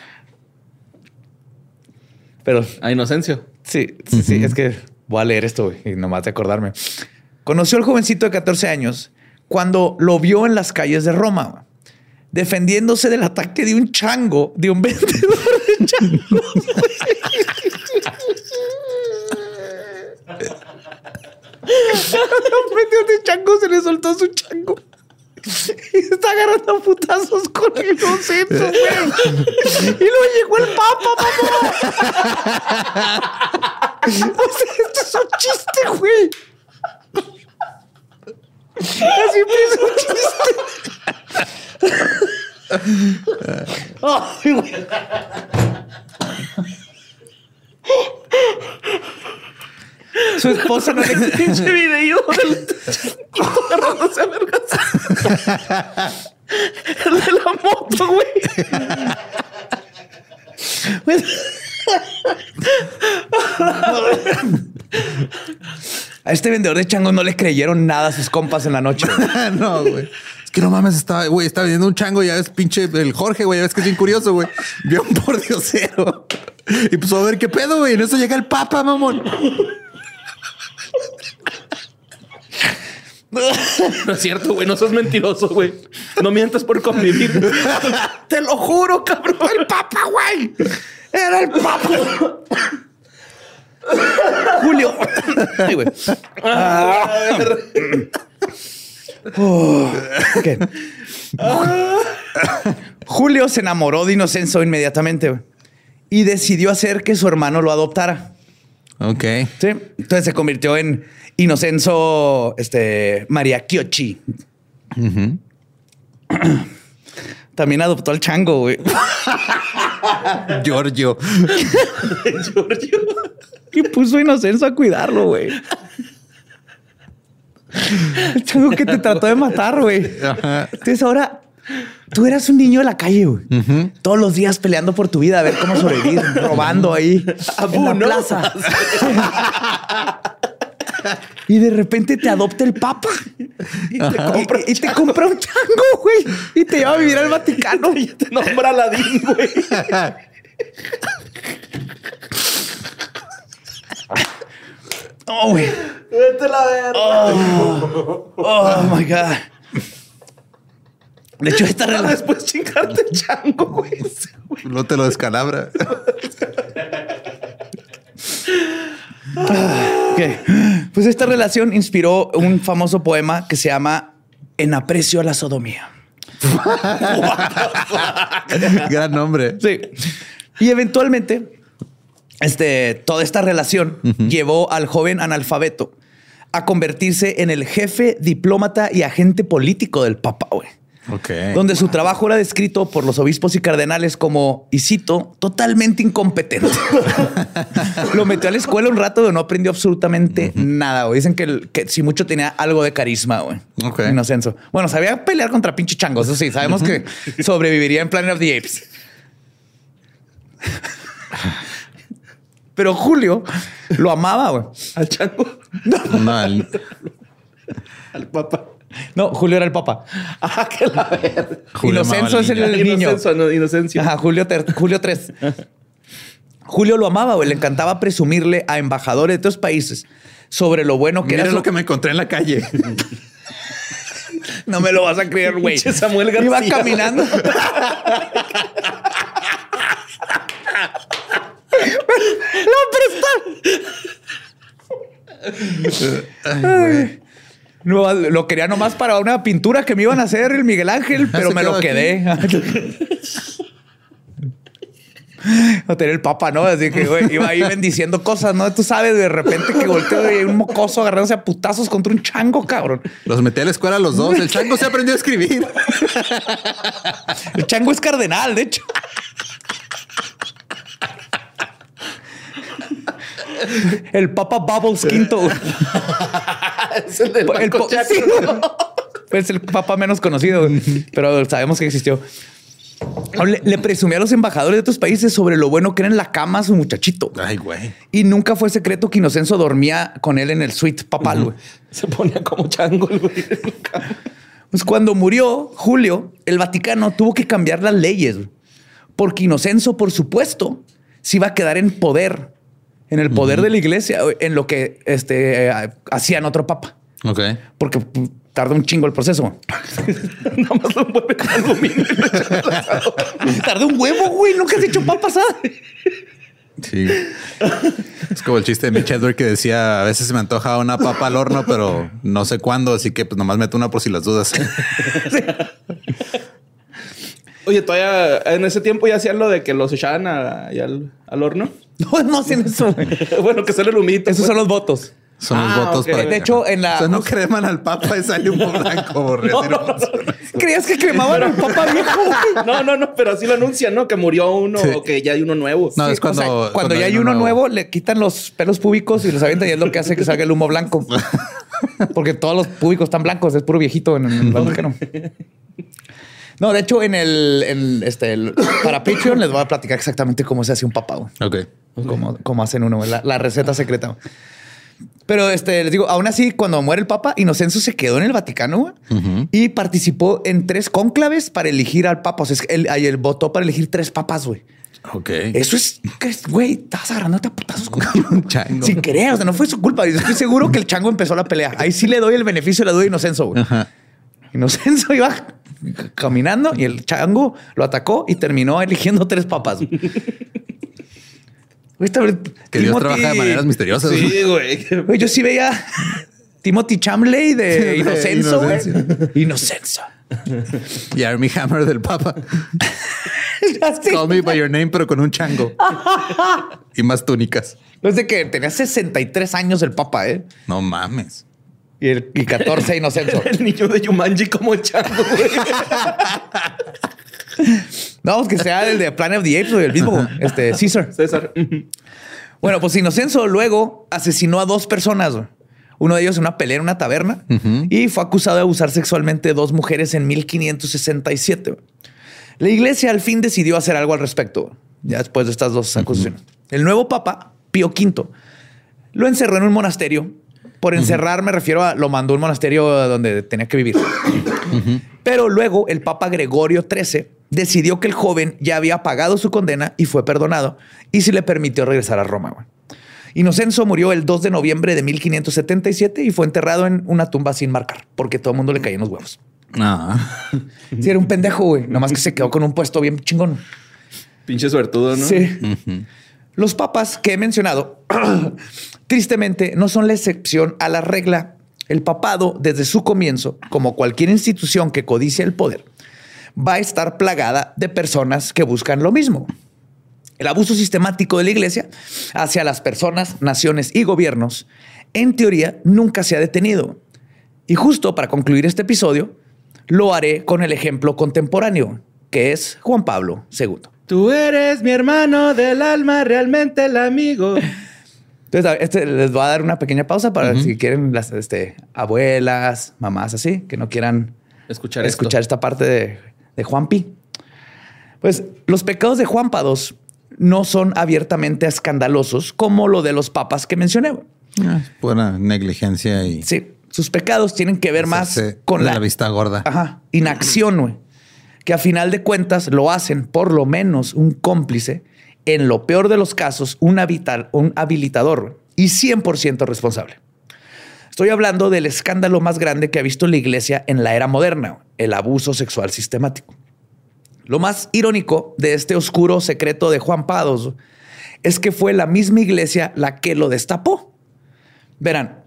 Pero A Inocencio. sí, sí, sí, es que voy a leer esto güey, y nomás de acordarme. Conoció al jovencito de 14 años cuando lo vio en las calles de Roma, defendiéndose del ataque de un chango, de un vendedor de changos. Un vendedor de changos se le soltó su chango. Está agarrando putazos con el concepto, güey. Y luego llegó el papa. O sea, esto es un chiste, güey. Siempre es un chiste. Ay, güey. Su esposa no le Pinche video del agarrándose a vergas. El de la moto, güey. A este vendedor de changos no le creyeron nada a sus compas en la noche. no, güey. Es que no mames, estaba, güey, estaba vendiendo un chango. Ya ves, pinche el Jorge, güey. Ya ves que es bien curioso, güey. Vio un pordiosero. Y pues a ver qué pedo, güey. En eso llega el papa, mamón. No es cierto, güey. No sos mentiroso, güey. No mientas por convivir. Te lo juro, cabrón. El papa, güey. Era el papa. Julio. Ay, güey. Oh, ok. Julio se enamoró de Inocenso inmediatamente güey, y decidió hacer que su hermano lo adoptara. Ok. Sí. Entonces se convirtió en Inocenso este, María Chiocci. También adoptó al chango, güey. Giorgio. Y puso a Inocenso a cuidarlo, güey. El chango que te trató de matar, güey. Entonces ahora tú eras un niño de la calle, güey. Todos los días peleando por tu vida, a ver cómo sobrevivir, robando ahí en la ¿no? plaza. Y de repente te adopta el papa y te, compra, y, y te compra un chango, güey. Y te lleva a vivir al Vaticano. Y te nombra Aladín, güey. Oh, güey. Vete la verga. Oh my God. De hecho, esta relación. Después chingarte el chango, güey. No te lo descalabra. Ok. Pues esta relación inspiró un famoso poema que se llama En aprecio a la sodomía. Gran nombre. Sí. Y eventualmente, este, toda esta relación llevó al joven analfabeto a convertirse en el jefe, diplomata y agente político del Papa, güey. Donde su trabajo era descrito por los obispos y cardenales como, y cito, totalmente incompetente. Lo metió a la escuela un rato, pero no aprendió absolutamente nada. güey. Dicen que, si mucho tenía algo de carisma, güey. Ok. Inocenso. Bueno, sabía pelear contra pinche changos. Eso sí, sabemos que sobreviviría en Planet of the Apes. Pero Julio lo amaba, güey. Al chango. No, el- Al papá. No, Julio era el papá. Ah, que la verga. Julio Inocencio es al el, niño. Inocencio, no, inocencio. Ajá, Julio, ter- Julio 3. Julio lo amaba, güey. Le encantaba presumirle a embajadores de otros países sobre lo bueno que Mira era. lo su- que me encontré en la calle. No me lo vas a creer, güey. Samuel Iba García, caminando. Lo quería nomás para una pintura que me iban a hacer el Miguel Ángel, pero se me lo quedé. No tenía el papa, ¿no? Así que, güey, iba ahí bendiciendo cosas, ¿no? Tú sabes, de repente que volteo y hay un mocoso agarrándose a putazos contra un chango, cabrón. Los metí a la escuela los dos. El chango se aprendió a escribir. El chango es cardenal, de hecho. El Papa Bubbles quinto. Es el del Banco Es el papa menos conocido, pero sabemos que existió. Le, le presumía a los embajadores de otros países sobre lo bueno que era en la cama su muchachito. Ay, güey. Y nunca fue secreto que Inocencio dormía con él en el suite papal, güey. Se ponía como chango el güey. Pues cuando murió Julio, el Vaticano tuvo que cambiar las leyes, porque Inocencio, por supuesto, se iba a quedar en poder, en el poder de la iglesia, en lo que este, eh, hacían otro papa, Ok. porque tarda un chingo el proceso. Nada más lo mueve con aluminio. Tarda un huevo, güey. Nunca has hecho papas. ¿ah? Sí. Es como el chiste de Mitch Hedberg que decía, a veces se me antoja una papa al horno, pero no sé cuándo, así que pues nomás meto una por si las dudas. Oye, todavía en ese tiempo ya hacían lo de que los echaban a- al, al horno. No, no hacen eso. bueno, que sale el humito. Esos pues. son los votos. Son Ah, los votos ok. para De hecho, en la- O sea, no creman al papa y sale humo blanco. borre, no. ¿Creías que cremaban al papa viejo? No, no, no, pero así lo anuncian, ¿no? Que murió uno Sí. o que ya hay uno nuevo. No, Sí, es cuando, o sea, cuando ya hay uno nuevo, le quitan los pelos públicos y los avientan y es lo que hace que salga el humo blanco. Porque todos los públicos están blancos, es puro viejito en el Vaticano. No, de hecho, en el, en este, el- para Patreon les voy a platicar exactamente cómo se hace un papá. güey. Ok. Cómo, cómo hacen uno, la, la receta secreta. Pero este, les digo, aún así, cuando muere el Papa, Inocencio se quedó en el Vaticano y participó en tres cónclaves para elegir al Papa. O sea, es que él, él votó para elegir tres papas, güey. Ok. Eso es, güey, estás agarrándote a putazos con un chango. Sin querer, o sea, no fue su culpa. Estoy seguro que el chango empezó la pelea. Ahí sí le doy el beneficio de la duda a Inocencio, güey. Ajá. Inocencio iba caminando y el chango lo atacó y terminó eligiendo tres papas. Que Dios trabaja de maneras misteriosas. Sí, güey. Yo sí veía Timothy Chamley de Inocencio, güey. Inocencio. Y Army Hammer del papa. Call me by your name, pero con un chango. y más túnicas. No es de que tenía 63 años el papa, ¿eh? No mames. Y, el, y 14 Inocencio. El niño de Yumanji como chango, güey. No, que sea el de Planet of the Apes o el mismo, este Caesar. César. Bueno, pues Inocencio luego asesinó a dos personas. güey. Uno de ellos en una pelea en una taberna y fue acusado de abusar sexualmente de dos mujeres en 1567. güey. La iglesia al fin decidió hacer algo al respecto, ya después de estas dos acusaciones. El nuevo papa, Pío V, lo encerró en un monasterio. Por encerrar me refiero a lo mandó a un monasterio donde tenía que vivir. Pero luego el Papa Gregorio XIII decidió que el joven ya había pagado su condena y fue perdonado y se le permitió regresar a Roma. güey. Inocencio murió el 2 de noviembre de 1577 y fue enterrado en una tumba sin marcar porque todo el mundo le caía en los huevos. No. Sí, era un pendejo, güey. Nomás que se quedó con un puesto bien chingón. Pinche suertudo, ¿no? Sí. Los papas que he mencionado, tristemente, no son la excepción a la regla. El papado, desde su comienzo, como cualquier institución que codicia el poder, va a estar plagada de personas que buscan lo mismo. El abuso sistemático de la iglesia hacia las personas, naciones y gobiernos, en teoría, nunca se ha detenido. Y justo para concluir este episodio, lo haré con el ejemplo contemporáneo, que es Juan Pablo II. Tú eres mi hermano del alma, realmente el amigo. Entonces, este, les voy a dar una pequeña pausa para si quieren las este, abuelas, mamás así, que no quieran Escuchar, escuchar esta parte de, de Juan Pi. Pues los pecados de Juan II no son abiertamente escandalosos como lo de los papas que mencioné. Ah, Buena negligencia y Sí, sus pecados tienen que ver más con la, la vista gorda. Ajá, inacción, güey. Que a final de cuentas lo hacen por lo menos un cómplice, en lo peor de los casos, un, habital, un habilitador y 100% responsable. Estoy hablando del escándalo más grande que ha visto la iglesia en la era moderna, el abuso sexual sistemático. Lo más irónico de este oscuro secreto de Juan Pados es que fue la misma iglesia la que lo destapó. Verán,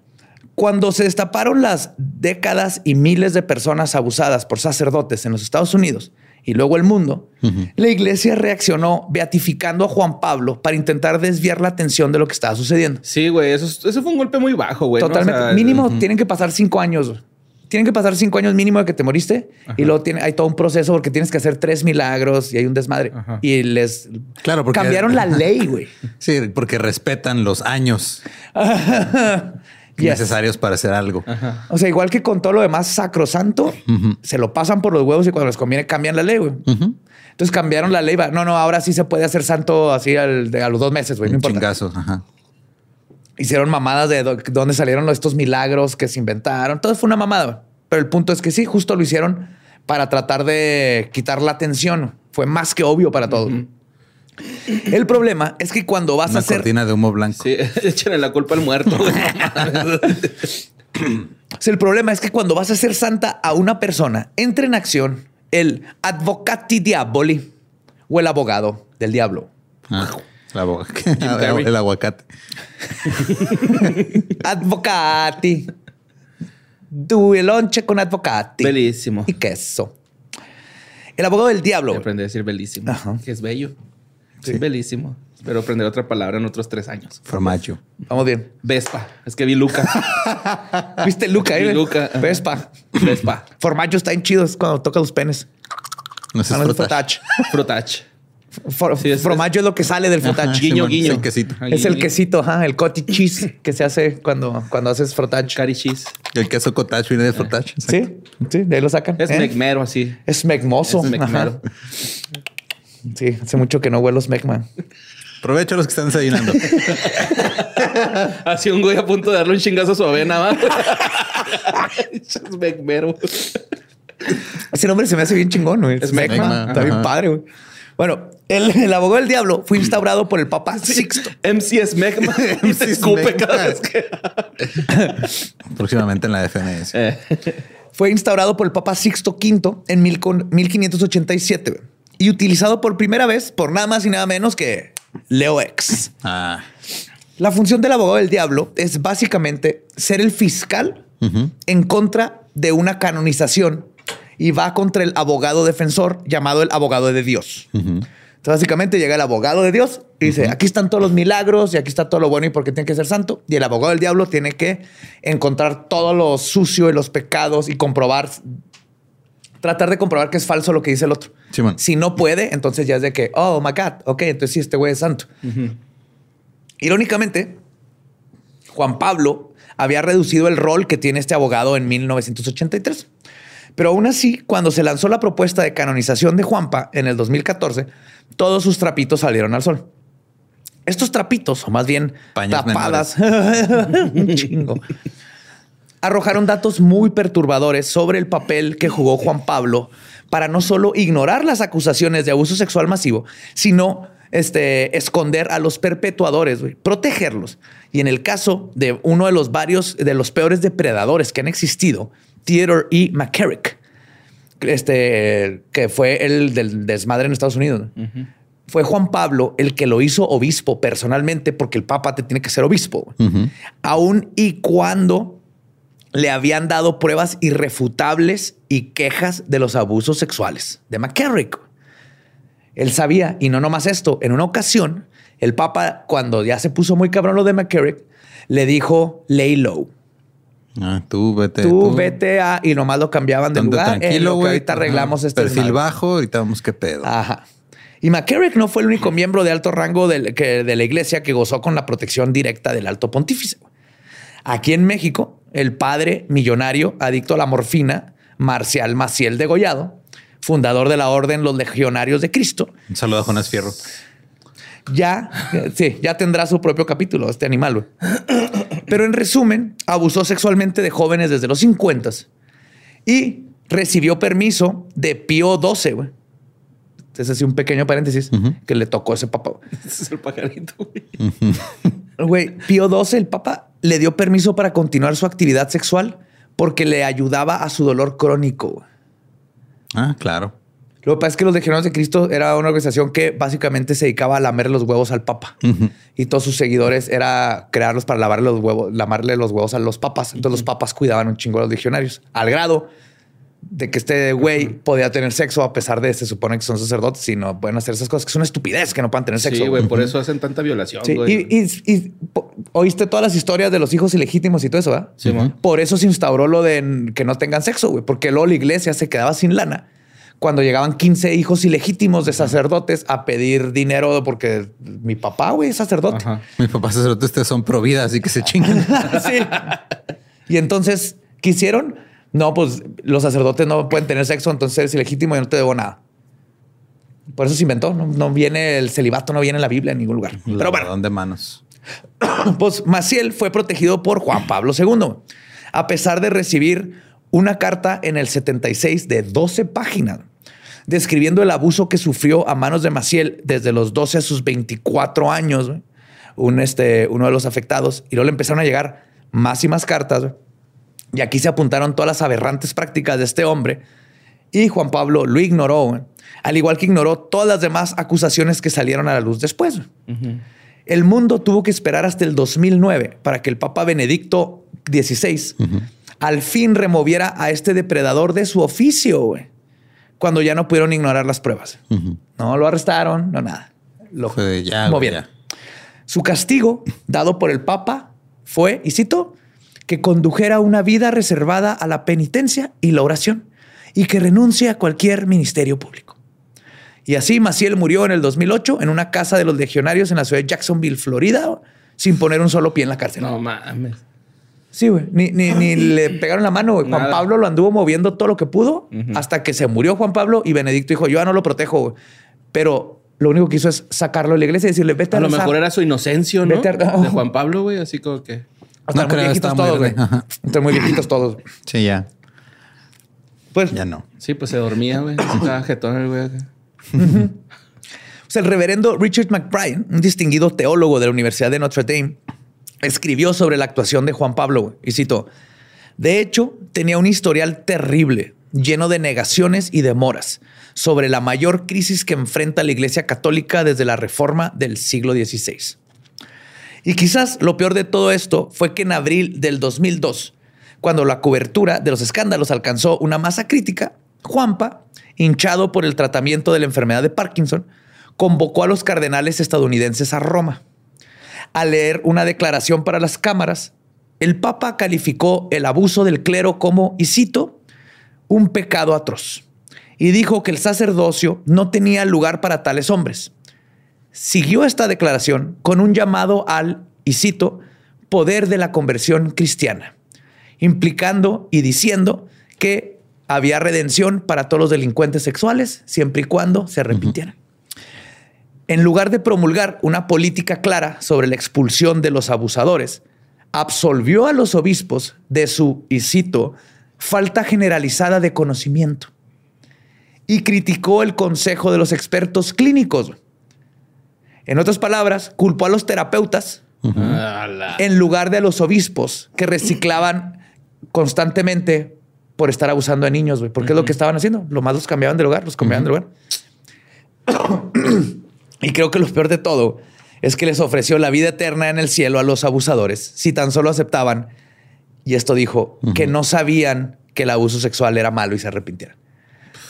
cuando se destaparon las décadas y miles de personas abusadas por sacerdotes en los Estados Unidos y luego el mundo, la iglesia reaccionó beatificando a Juan Pablo para intentar desviar la atención de lo que estaba sucediendo. Sí, güey, eso, eso fue un golpe muy bajo, güey. ¿no? Totalmente. O sea, mínimo tienen que pasar cinco años. Tienen que pasar cinco años mínimo de que te moriste y luego tiene, hay todo un proceso porque tienes que hacer tres milagros y hay un desmadre. Ajá. Y les Claro, porque- cambiaron la ley, güey. Sí, porque respetan los años Yes. necesarios para hacer algo. O sea, igual que con todo lo demás sacrosanto, se lo pasan por los huevos y cuando les conviene cambian la ley, güey. Entonces cambiaron la ley. va, No, no, ahora sí se puede hacer santo así al- de- a los dos meses, güey. No importa. chingazo. Ajá. Hicieron mamadas de dónde salieron estos milagros que se inventaron. Todo fue una mamada. güey. Pero el punto es que sí, justo lo hicieron para tratar de quitar la atención. Fue más que obvio para todos. El problema es que cuando vas Una a hacer cortina de humo blanco. Sí, échenle la culpa al muerto. el problema es que cuando vas a hacer santa a una persona, entra en acción el advocati diaboli o el abogado del diablo. Ah, la el aguacate. Advocati. Due lonche con advocati. Bellísimo. Y queso. El abogado del diablo. Aprendí a decir bellísimo, Ajá. que es bello. Sí, bellísimo. Espero aprender otra palabra en otros tres años. Formaggio. Vamos bien. Vespa. Es que vi Luca. ¿Viste Luca? Vi Eh? Luca. Vespa. Vespa. Formaggio está en chido es cuando toca los penes. No sé Ah, no, es frotach. frotach. Frotach. For- Sí, es- formaggio es lo que sale del frotach. Guiño, Simón, guiño. es el quesito. Ajá, Es el quesito, ajá, el cottage cheese que se hace cuando, cuando haces frotach. Cari cheese. El queso cottage viene de frotach. Sí, sí, de ahí lo sacan. Es ¿eh? mecmero así. Es mecmoso. Es mecmero. Sí, hace mucho que no huelo smegma. Aprovecha los que están desayunando. Así un güey a punto de darle un chingazo a su avena, ¿va? es mecmero. Ese nombre se me hace bien chingón, güey. Es Smegma. Smegma, Está bien padre, güey. Bueno, el, el abogado del diablo fue instaurado por el Papa Sixto. MC es mecma. y MC se escupe Smegma. cada vez que... Próximamente en la FMS. Eh, Fue instaurado por el Papa Sixto V en mil con- 1587 güey, y utilizado por primera vez por nada más y nada menos que Leo X. Ah, La función del abogado del diablo es básicamente ser el fiscal en contra de una canonización y va contra el abogado defensor llamado el abogado de Dios. Entonces, básicamente llega el abogado de Dios y dice, aquí están todos los milagros y aquí está todo lo bueno y por qué tiene que ser santo. Y el abogado del diablo tiene que encontrar todo lo sucio y los pecados y comprobar, tratar de comprobar que es falso lo que dice el otro. Si no puede, entonces ya es de que, oh my God, ok, entonces sí, este güey es santo. Irónicamente, Juan Pablo había reducido el rol que tiene este abogado en 1983. Pero aún así, cuando se lanzó la propuesta de canonización de Juanpa en el 2014, todos sus trapitos salieron al sol. Estos trapitos, o más bien Paños tapadas, un chingo, arrojaron datos muy perturbadores sobre el papel que jugó Juan Pablo para no solo ignorar las acusaciones de abuso sexual masivo, sino este, esconder a los perpetuadores, protegerlos. Y en el caso de uno de los varios, de los peores depredadores que han existido, Theodore E. McCarrick, este, que fue el del desmadre en Estados Unidos. Fue Juan Pablo el que lo hizo obispo personalmente, porque el papa te tiene que ser obispo. Aún y cuando le habían dado pruebas irrefutables y quejas de los abusos sexuales de McCarrick. Él sabía, y no nomás esto, en una ocasión, el Papa, cuando ya se puso muy cabrón lo de McCarrick, le dijo, lay low. ah, tú vete. Tú vete a... Y nomás lo cambiaban de lugar. en tranquilo, güey. ahorita arreglamos este Perfil desmadre. bajo, ahorita vamos qué pedo. Ajá. Y McCarrick no fue el único miembro de alto rango que- de la iglesia que gozó con la protección directa del alto pontífice. Aquí en México, el padre millonario adicto a la morfina, Marcial Maciel Degollado, fundador de la Orden Los Legionarios de Cristo, Un saludo a Jonas Fierro. ya, sí, ya tendrá su propio capítulo, este animal. güey. Pero en resumen, abusó sexualmente de jóvenes desde los 50 y recibió permiso de Pío XII, güey. Es así un pequeño paréntesis que le tocó ese papá. güey. Ese es el pajarito, güey. Güey, Pío XII, el papa, le dio permiso para continuar su actividad sexual porque le ayudaba a su dolor crónico. Ah, claro. Lo que pasa es que los Legionarios de Cristo era una organización que básicamente se dedicaba a lamer los huevos al papa. Y todos sus seguidores era crearlos para lavarle los huevos, lamarle los huevos a los papas. Entonces los papas cuidaban un chingo a los legionarios. Al grado de que este güey podía tener sexo a pesar de se supone que son sacerdotes y no pueden hacer esas cosas que es una estupidez que no puedan tener sexo. Sí, güey, por eso hacen tanta violación, Sí, güey. y, y- y po- oíste todas las historias de los hijos ilegítimos y todo eso, ¿verdad? Sí, man. Por eso se instauró lo de que no tengan sexo, güey, porque luego la iglesia se quedaba sin lana cuando llegaban 15 hijos ilegítimos de sacerdotes a pedir dinero porque mi papá, güey, es sacerdote. Ajá. Mis papás sacerdotes ustedes son pro vida, así que se chingan. sí. Y entonces, ¿qué hicieron? No, pues los sacerdotes no pueden tener sexo, entonces eres ilegítimo y no te debo nada. Por eso se inventó. No, no viene el celibato, no viene en la Biblia en ningún lugar. Pero bueno, de manos. pues Maciel fue protegido por Juan Pablo II, a pesar de recibir una carta en el 76 de 12 páginas, describiendo el abuso que sufrió a manos de Maciel desde los 12 a sus 24 años, un, este, uno de los afectados, y luego le empezaron a llegar más y más cartas. Y aquí se apuntaron todas las aberrantes prácticas de este hombre, y Juan Pablo lo ignoró, al igual que ignoró todas las demás acusaciones que salieron a la luz después. El mundo tuvo que esperar hasta el 2009 para que el Papa Benedicto XVI al fin removiera a este depredador de su oficio, güey. Cuando ya no pudieron ignorar las pruebas. No lo arrestaron, no nada. Lo Fue de ya, güey, movieron. ya. Su castigo dado por el Papa fue, y cito, que condujera una vida reservada a la penitencia y la oración y que renuncie a cualquier ministerio público. Y así Maciel murió en el 2008 en una casa de los legionarios en la ciudad de Jacksonville, Florida, sin poner un solo pie en la cárcel. No mames. Sí, güey. Ni, ni- ni le pegaron la mano, güey. Juan Nada. Pablo lo anduvo moviendo todo lo que pudo hasta que se murió Juan Pablo y Benedicto dijo, yo ya no lo protejo, güey. Pero lo único que hizo es sacarlo de la iglesia y decirle, vete a, A lo rezar". mejor era su inocencio, ¿no? Vete a- De Juan Pablo, güey. Así como que... Están No muy creo, viejitos todos, güey. Están muy viejitos todos. Sí, ya. Pues, Ya no. Sí, pues se dormía, güey. Se Estaba jetón el güey. pues el reverendo Richard McBride, un distinguido teólogo de la Universidad de Notre Dame, escribió sobre la actuación de Juan Pablo, güey, y citó, de hecho, tenía un historial terrible, lleno de negaciones y demoras, sobre la mayor crisis que enfrenta la Iglesia Católica desde la Reforma del siglo XVI. Y quizás lo peor de todo esto fue que en abril del 2002, cuando la cobertura de los escándalos alcanzó una masa crítica, Juanpa, hinchado por el tratamiento de la enfermedad de Parkinson, convocó a los cardenales estadounidenses a Roma. Al leer una declaración para las cámaras, el Papa calificó el abuso del clero como, y cito, un pecado atroz, y dijo que el sacerdocio no tenía lugar para tales hombres siguió esta declaración con un llamado al, y cito, poder de la conversión cristiana, implicando y diciendo que había redención para todos los delincuentes sexuales siempre y cuando se arrepintieran. En lugar de promulgar una política clara sobre la expulsión de los abusadores, absolvió a los obispos de su, y cito, falta generalizada de conocimiento y criticó el consejo de los expertos clínicos. En otras palabras, culpó a los terapeutas en lugar de a los obispos que reciclaban constantemente por estar abusando de niños, güey. Porque es lo que estaban haciendo. Lo más los cambiaban de lugar, los cambiaban de lugar. y creo que lo peor de todo es que les ofreció la vida eterna en el cielo a los abusadores si tan solo aceptaban. Y esto dijo que no sabían que el abuso sexual era malo y se arrepintieran.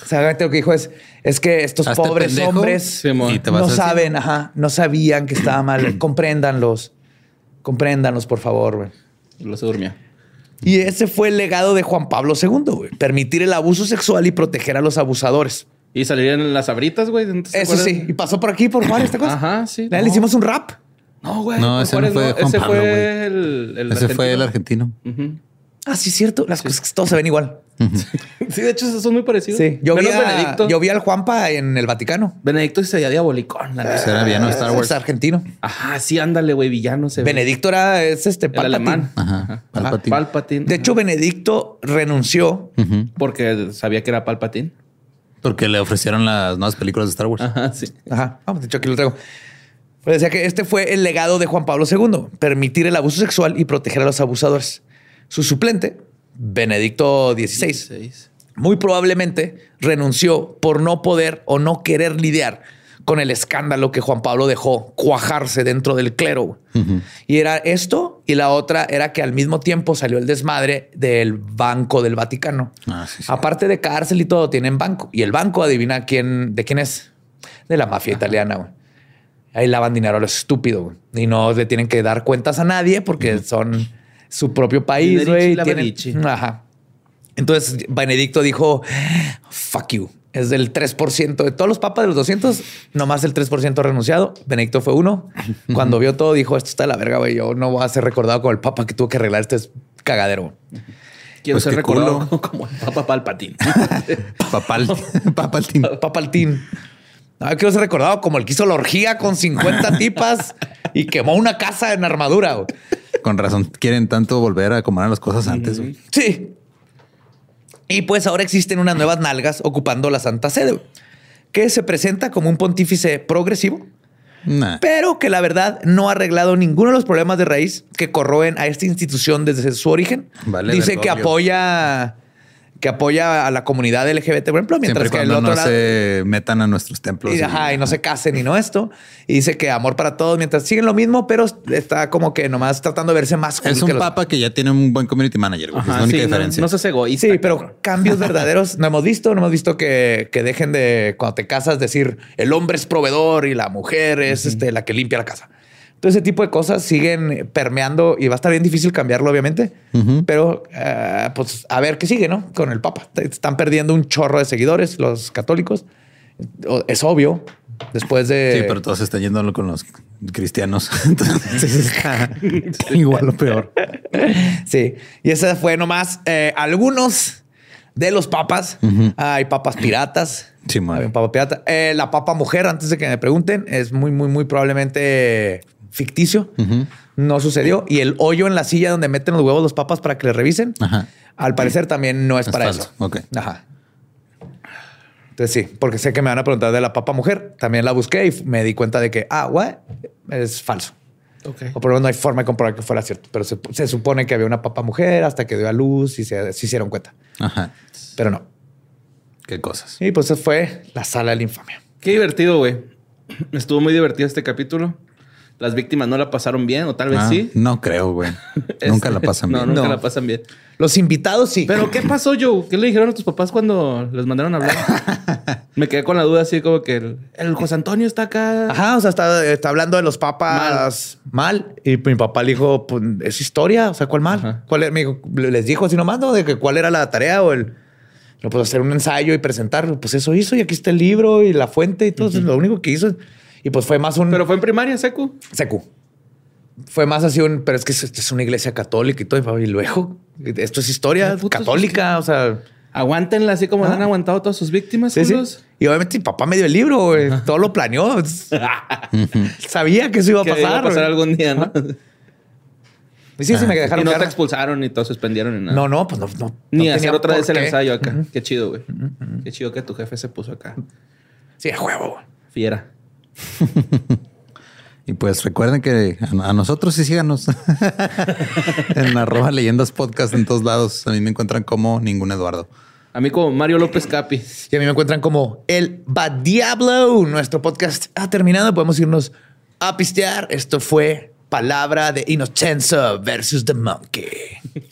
O sea, lo que dijo es, es que estos Hazte pobres pendejo hombres Simón. y te vas no saben, ajá, no sabían que estaba mal. Compréndanlos. Compréndanlos, por favor, güey. Lo se durmió. Y ese fue el legado de Juan Pablo II, güey. Permitir el abuso sexual y proteger a los abusadores. Y salieron las abritas, güey. ¿no te Eso acuerdas? sí. Y pasó por aquí, por Juárez, ¿te acuerdas? Ajá, sí. Le No. hicimos un rap. No, güey. No, ese no fue Juan Ese Pablo, fue güey. el, el Ese fue el argentino. Ujú. Ah, sí, cierto. Las cosas que todos se ven igual. Sí, de hecho, esos son muy parecidos. Sí, yo vi, Menos a- Benedicto. yo vi al Juanpa en el Vaticano. Benedicto se veía diabolicón. la bien, ¿no? Star Wars. Es argentino. Ajá, sí, ándale, güey, villano se ve. Benedicto era es este El Palpatine. alemán. Ajá. Palpatine. Palpatine. De hecho, Benedicto renunció. Porque sabía que era Palpatine. Porque le ofrecieron las nuevas películas de Star Wars. Ajá, sí. Ajá. Vamos, de hecho, aquí lo traigo. Pues decía que este fue el legado de Juan Pablo II, permitir el abuso sexual y proteger a los abusadores. Su suplente, Benedicto XVI, muy probablemente renunció por no poder o no querer lidiar con el escándalo que Juan Pablo dejó cuajarse dentro del clero. Y era esto, y la otra era que al mismo tiempo salió el desmadre del Banco del Vaticano. Ah, sí, sí. Aparte de cárcel y todo, tienen banco. Y el banco, adivina quién, de quién es. De la mafia italiana. Ahí lavan dinero a lo estúpido. Y no le tienen que dar cuentas a nadie porque son su propio país, güey. Ajá. Entonces, Benedicto dijo, fuck you. Es del 3% de todos los papas de los 200, nomás el 3% renunciado. Benedicto fue uno. Cuando vio todo, dijo, esto está de la verga, güey. Yo no voy a ser recordado como el papa que tuvo que arreglar este cagadero. Quiero Pues ser recordado culo. como el Papa Palpatine. Papal. Papaltín. Papaltín. Ah, quiero ser recordado como el que hizo la orgía con 50 tipas y quemó una casa en armadura. güey. Con razón. Quieren tanto volver a acomodar las cosas antes. güey. Sí. Y pues ahora existen unas nuevas nalgas ocupando la Santa Sede, güey, que se presenta como un pontífice progresivo, Nah. pero que la verdad no ha arreglado ninguno de los problemas de raíz que corroen a esta institución desde su origen. Vale, Dice que apoya que apoya a la comunidad LGBT, por ejemplo, mientras que el otro no lado se metan a nuestros templos. y, y- ajá, y no se casen y no esto. Y dice que amor para todos mientras siguen lo mismo, pero está como que nomás tratando de verse más cool Es que un los- papa que ya tiene un buen community manager. güey. es Ajá, la única sí, no- diferencia. No, seas egoísta. Sí, pero cambios verdaderos no hemos visto. No hemos visto que, que dejen de, cuando te casas, decir el hombre es proveedor y la mujer es este, la que limpia la casa. Todo ese tipo de cosas siguen permeando y va a estar bien difícil cambiarlo, obviamente. Pero eh, pues a ver qué sigue, ¿no? Con el Papa. Están perdiendo un chorro de seguidores los católicos. Es obvio. Después de. Sí, pero todos están yendo con los cristianos. Entonces está igual o peor. Sí, y ese fue nomás eh, algunos de los papas. Hay papas piratas. Sí, un papa pirata. Eh, la papa mujer, antes de que me pregunten, es muy, muy, muy probablemente ficticio. No sucedió. Y el hoyo en la silla donde meten los huevos los papas para que les revisen, Ajá. al parecer también no es, Es para falso. eso. Ajá. Entonces sí, porque sé que me van a preguntar de la papa mujer. También la busqué y me di cuenta de que, ah, what? Es falso. Ok. O por lo menos no hay forma de comprobar que fuera cierto. Pero se, se supone que había una papa mujer hasta que dio a luz y se, se hicieron cuenta. Ajá. Pero no. Qué cosas. Y pues esa fue la sala de la infamia. Qué divertido, güey. Estuvo muy divertido este capítulo. Las víctimas no la pasaron bien, o tal vez Ah, sí. No creo, güey. Este, Nunca la pasan no, bien. nunca No. la pasan bien. Los invitados sí. Pero, ¿qué pasó, Joe? ¿Qué le dijeron a tus papás cuando les mandaron a hablar? Me quedé con la duda así como que el, el José Antonio está acá. Ajá, o sea, está, está hablando de los papas mal. Y mi papá le dijo, pues, es historia. O sea, ¿cuál mal? Ajá. ¿Cuál era? Me dijo, les dijo así nomás, ¿no? De que cuál era la tarea o el... No, pues hacer un ensayo y presentarlo. Pues eso hizo y aquí está el libro y la fuente y todo. Eso es lo único que hizo. Y pues fue más un... Pero fue en primaria, Secu. Secu. Fue más así un, pero es que es, es una iglesia católica y todo. Y luego, esto es historia católica. O sea, Aguántenla así como Ah. han aguantado todas sus víctimas, sí, sí. Y obviamente mi papá me dio el libro, güey. todo lo planeó. Sabía que eso iba a pasar. iba a pasar güey. algún día, ¿no? Y sí, sí, me Y dejaron no te expulsaron ni te suspendieron ni nada. No, no, pues no. no Ni no hacer otra vez el qué. ensayo acá. Qué chido, güey. Qué chido que tu jefe se puso acá. Sí, a huevo. güey. Fiera. Y pues recuerden que a, nosotros sí síganos en arroba leyendas podcast en todos lados. A mí me encuentran como ningún Eduardo. A mí como Mario López Capi. Y a mí me encuentran como el Bad Diablo. Nuestro podcast ha terminado. Podemos irnos a pistear. Esto fue Palabra de Inocenza versus The Monkey.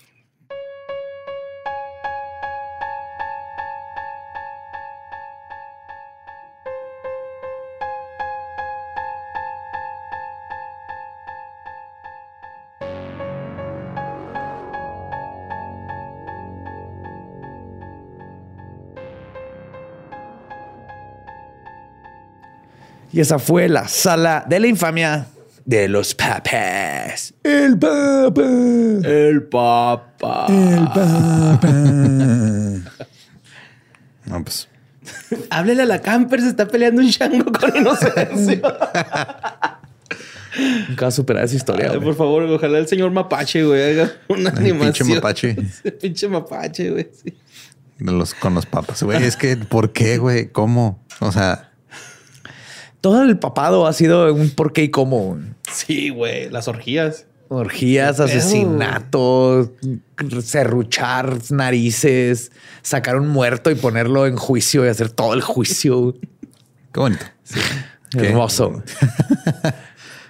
Y esa fue la sala de la infamia de los papas. El papa. El papa. El papa. No, pues. Háblele a la camper, se está peleando un chango con inocencia. Nunca superar esa historia. Ay, por favor, ojalá el señor mapache, güey, haga una animación. pinche mapache. Pinche mapache, güey. sí. De los, con los papas, güey. Es que, ¿por qué, güey? ¿Cómo? O sea, Todo el papado ha sido un por qué y cómo. Sí, güey, las orgías. Orgías, asesinatos, serruchar narices, sacar un muerto y ponerlo en juicio y hacer todo el juicio. qué bonito. Qué- Hermoso.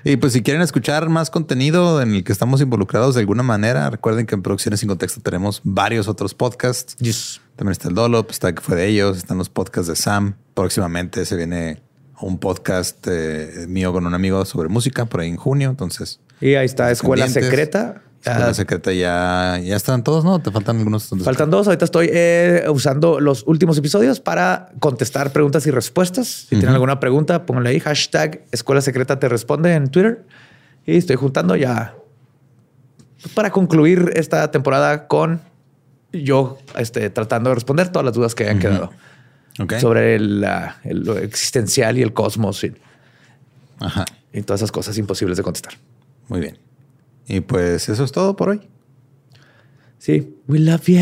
Y pues si quieren escuchar más contenido en el que estamos involucrados de alguna manera, recuerden que en Producciones sin Contexto tenemos varios otros podcasts. Yes. También está el Dolop, está el que fue de ellos, están los podcasts de Sam. Próximamente se viene un podcast eh, mío con un amigo sobre música por ahí en junio. Entonces, Y ahí está Escuela. Secreta. Escuela Ah, Secreta ya, ya están todos, ¿no? Te faltan algunos. Faltan dos. Ahorita estoy eh, usando los últimos episodios para contestar preguntas y respuestas. Si tienen alguna pregunta, pónganle ahí hashtag Escuela Secreta te responde en Twitter. Y estoy juntando ya pues, para concluir esta temporada con yo este, tratando de responder todas las dudas que hayan quedado Ok. sobre el- lo existencial y el cosmos y, Ajá. y todas esas cosas imposibles de contestar. Muy bien. Y pues eso es todo por hoy. Sí. We love you.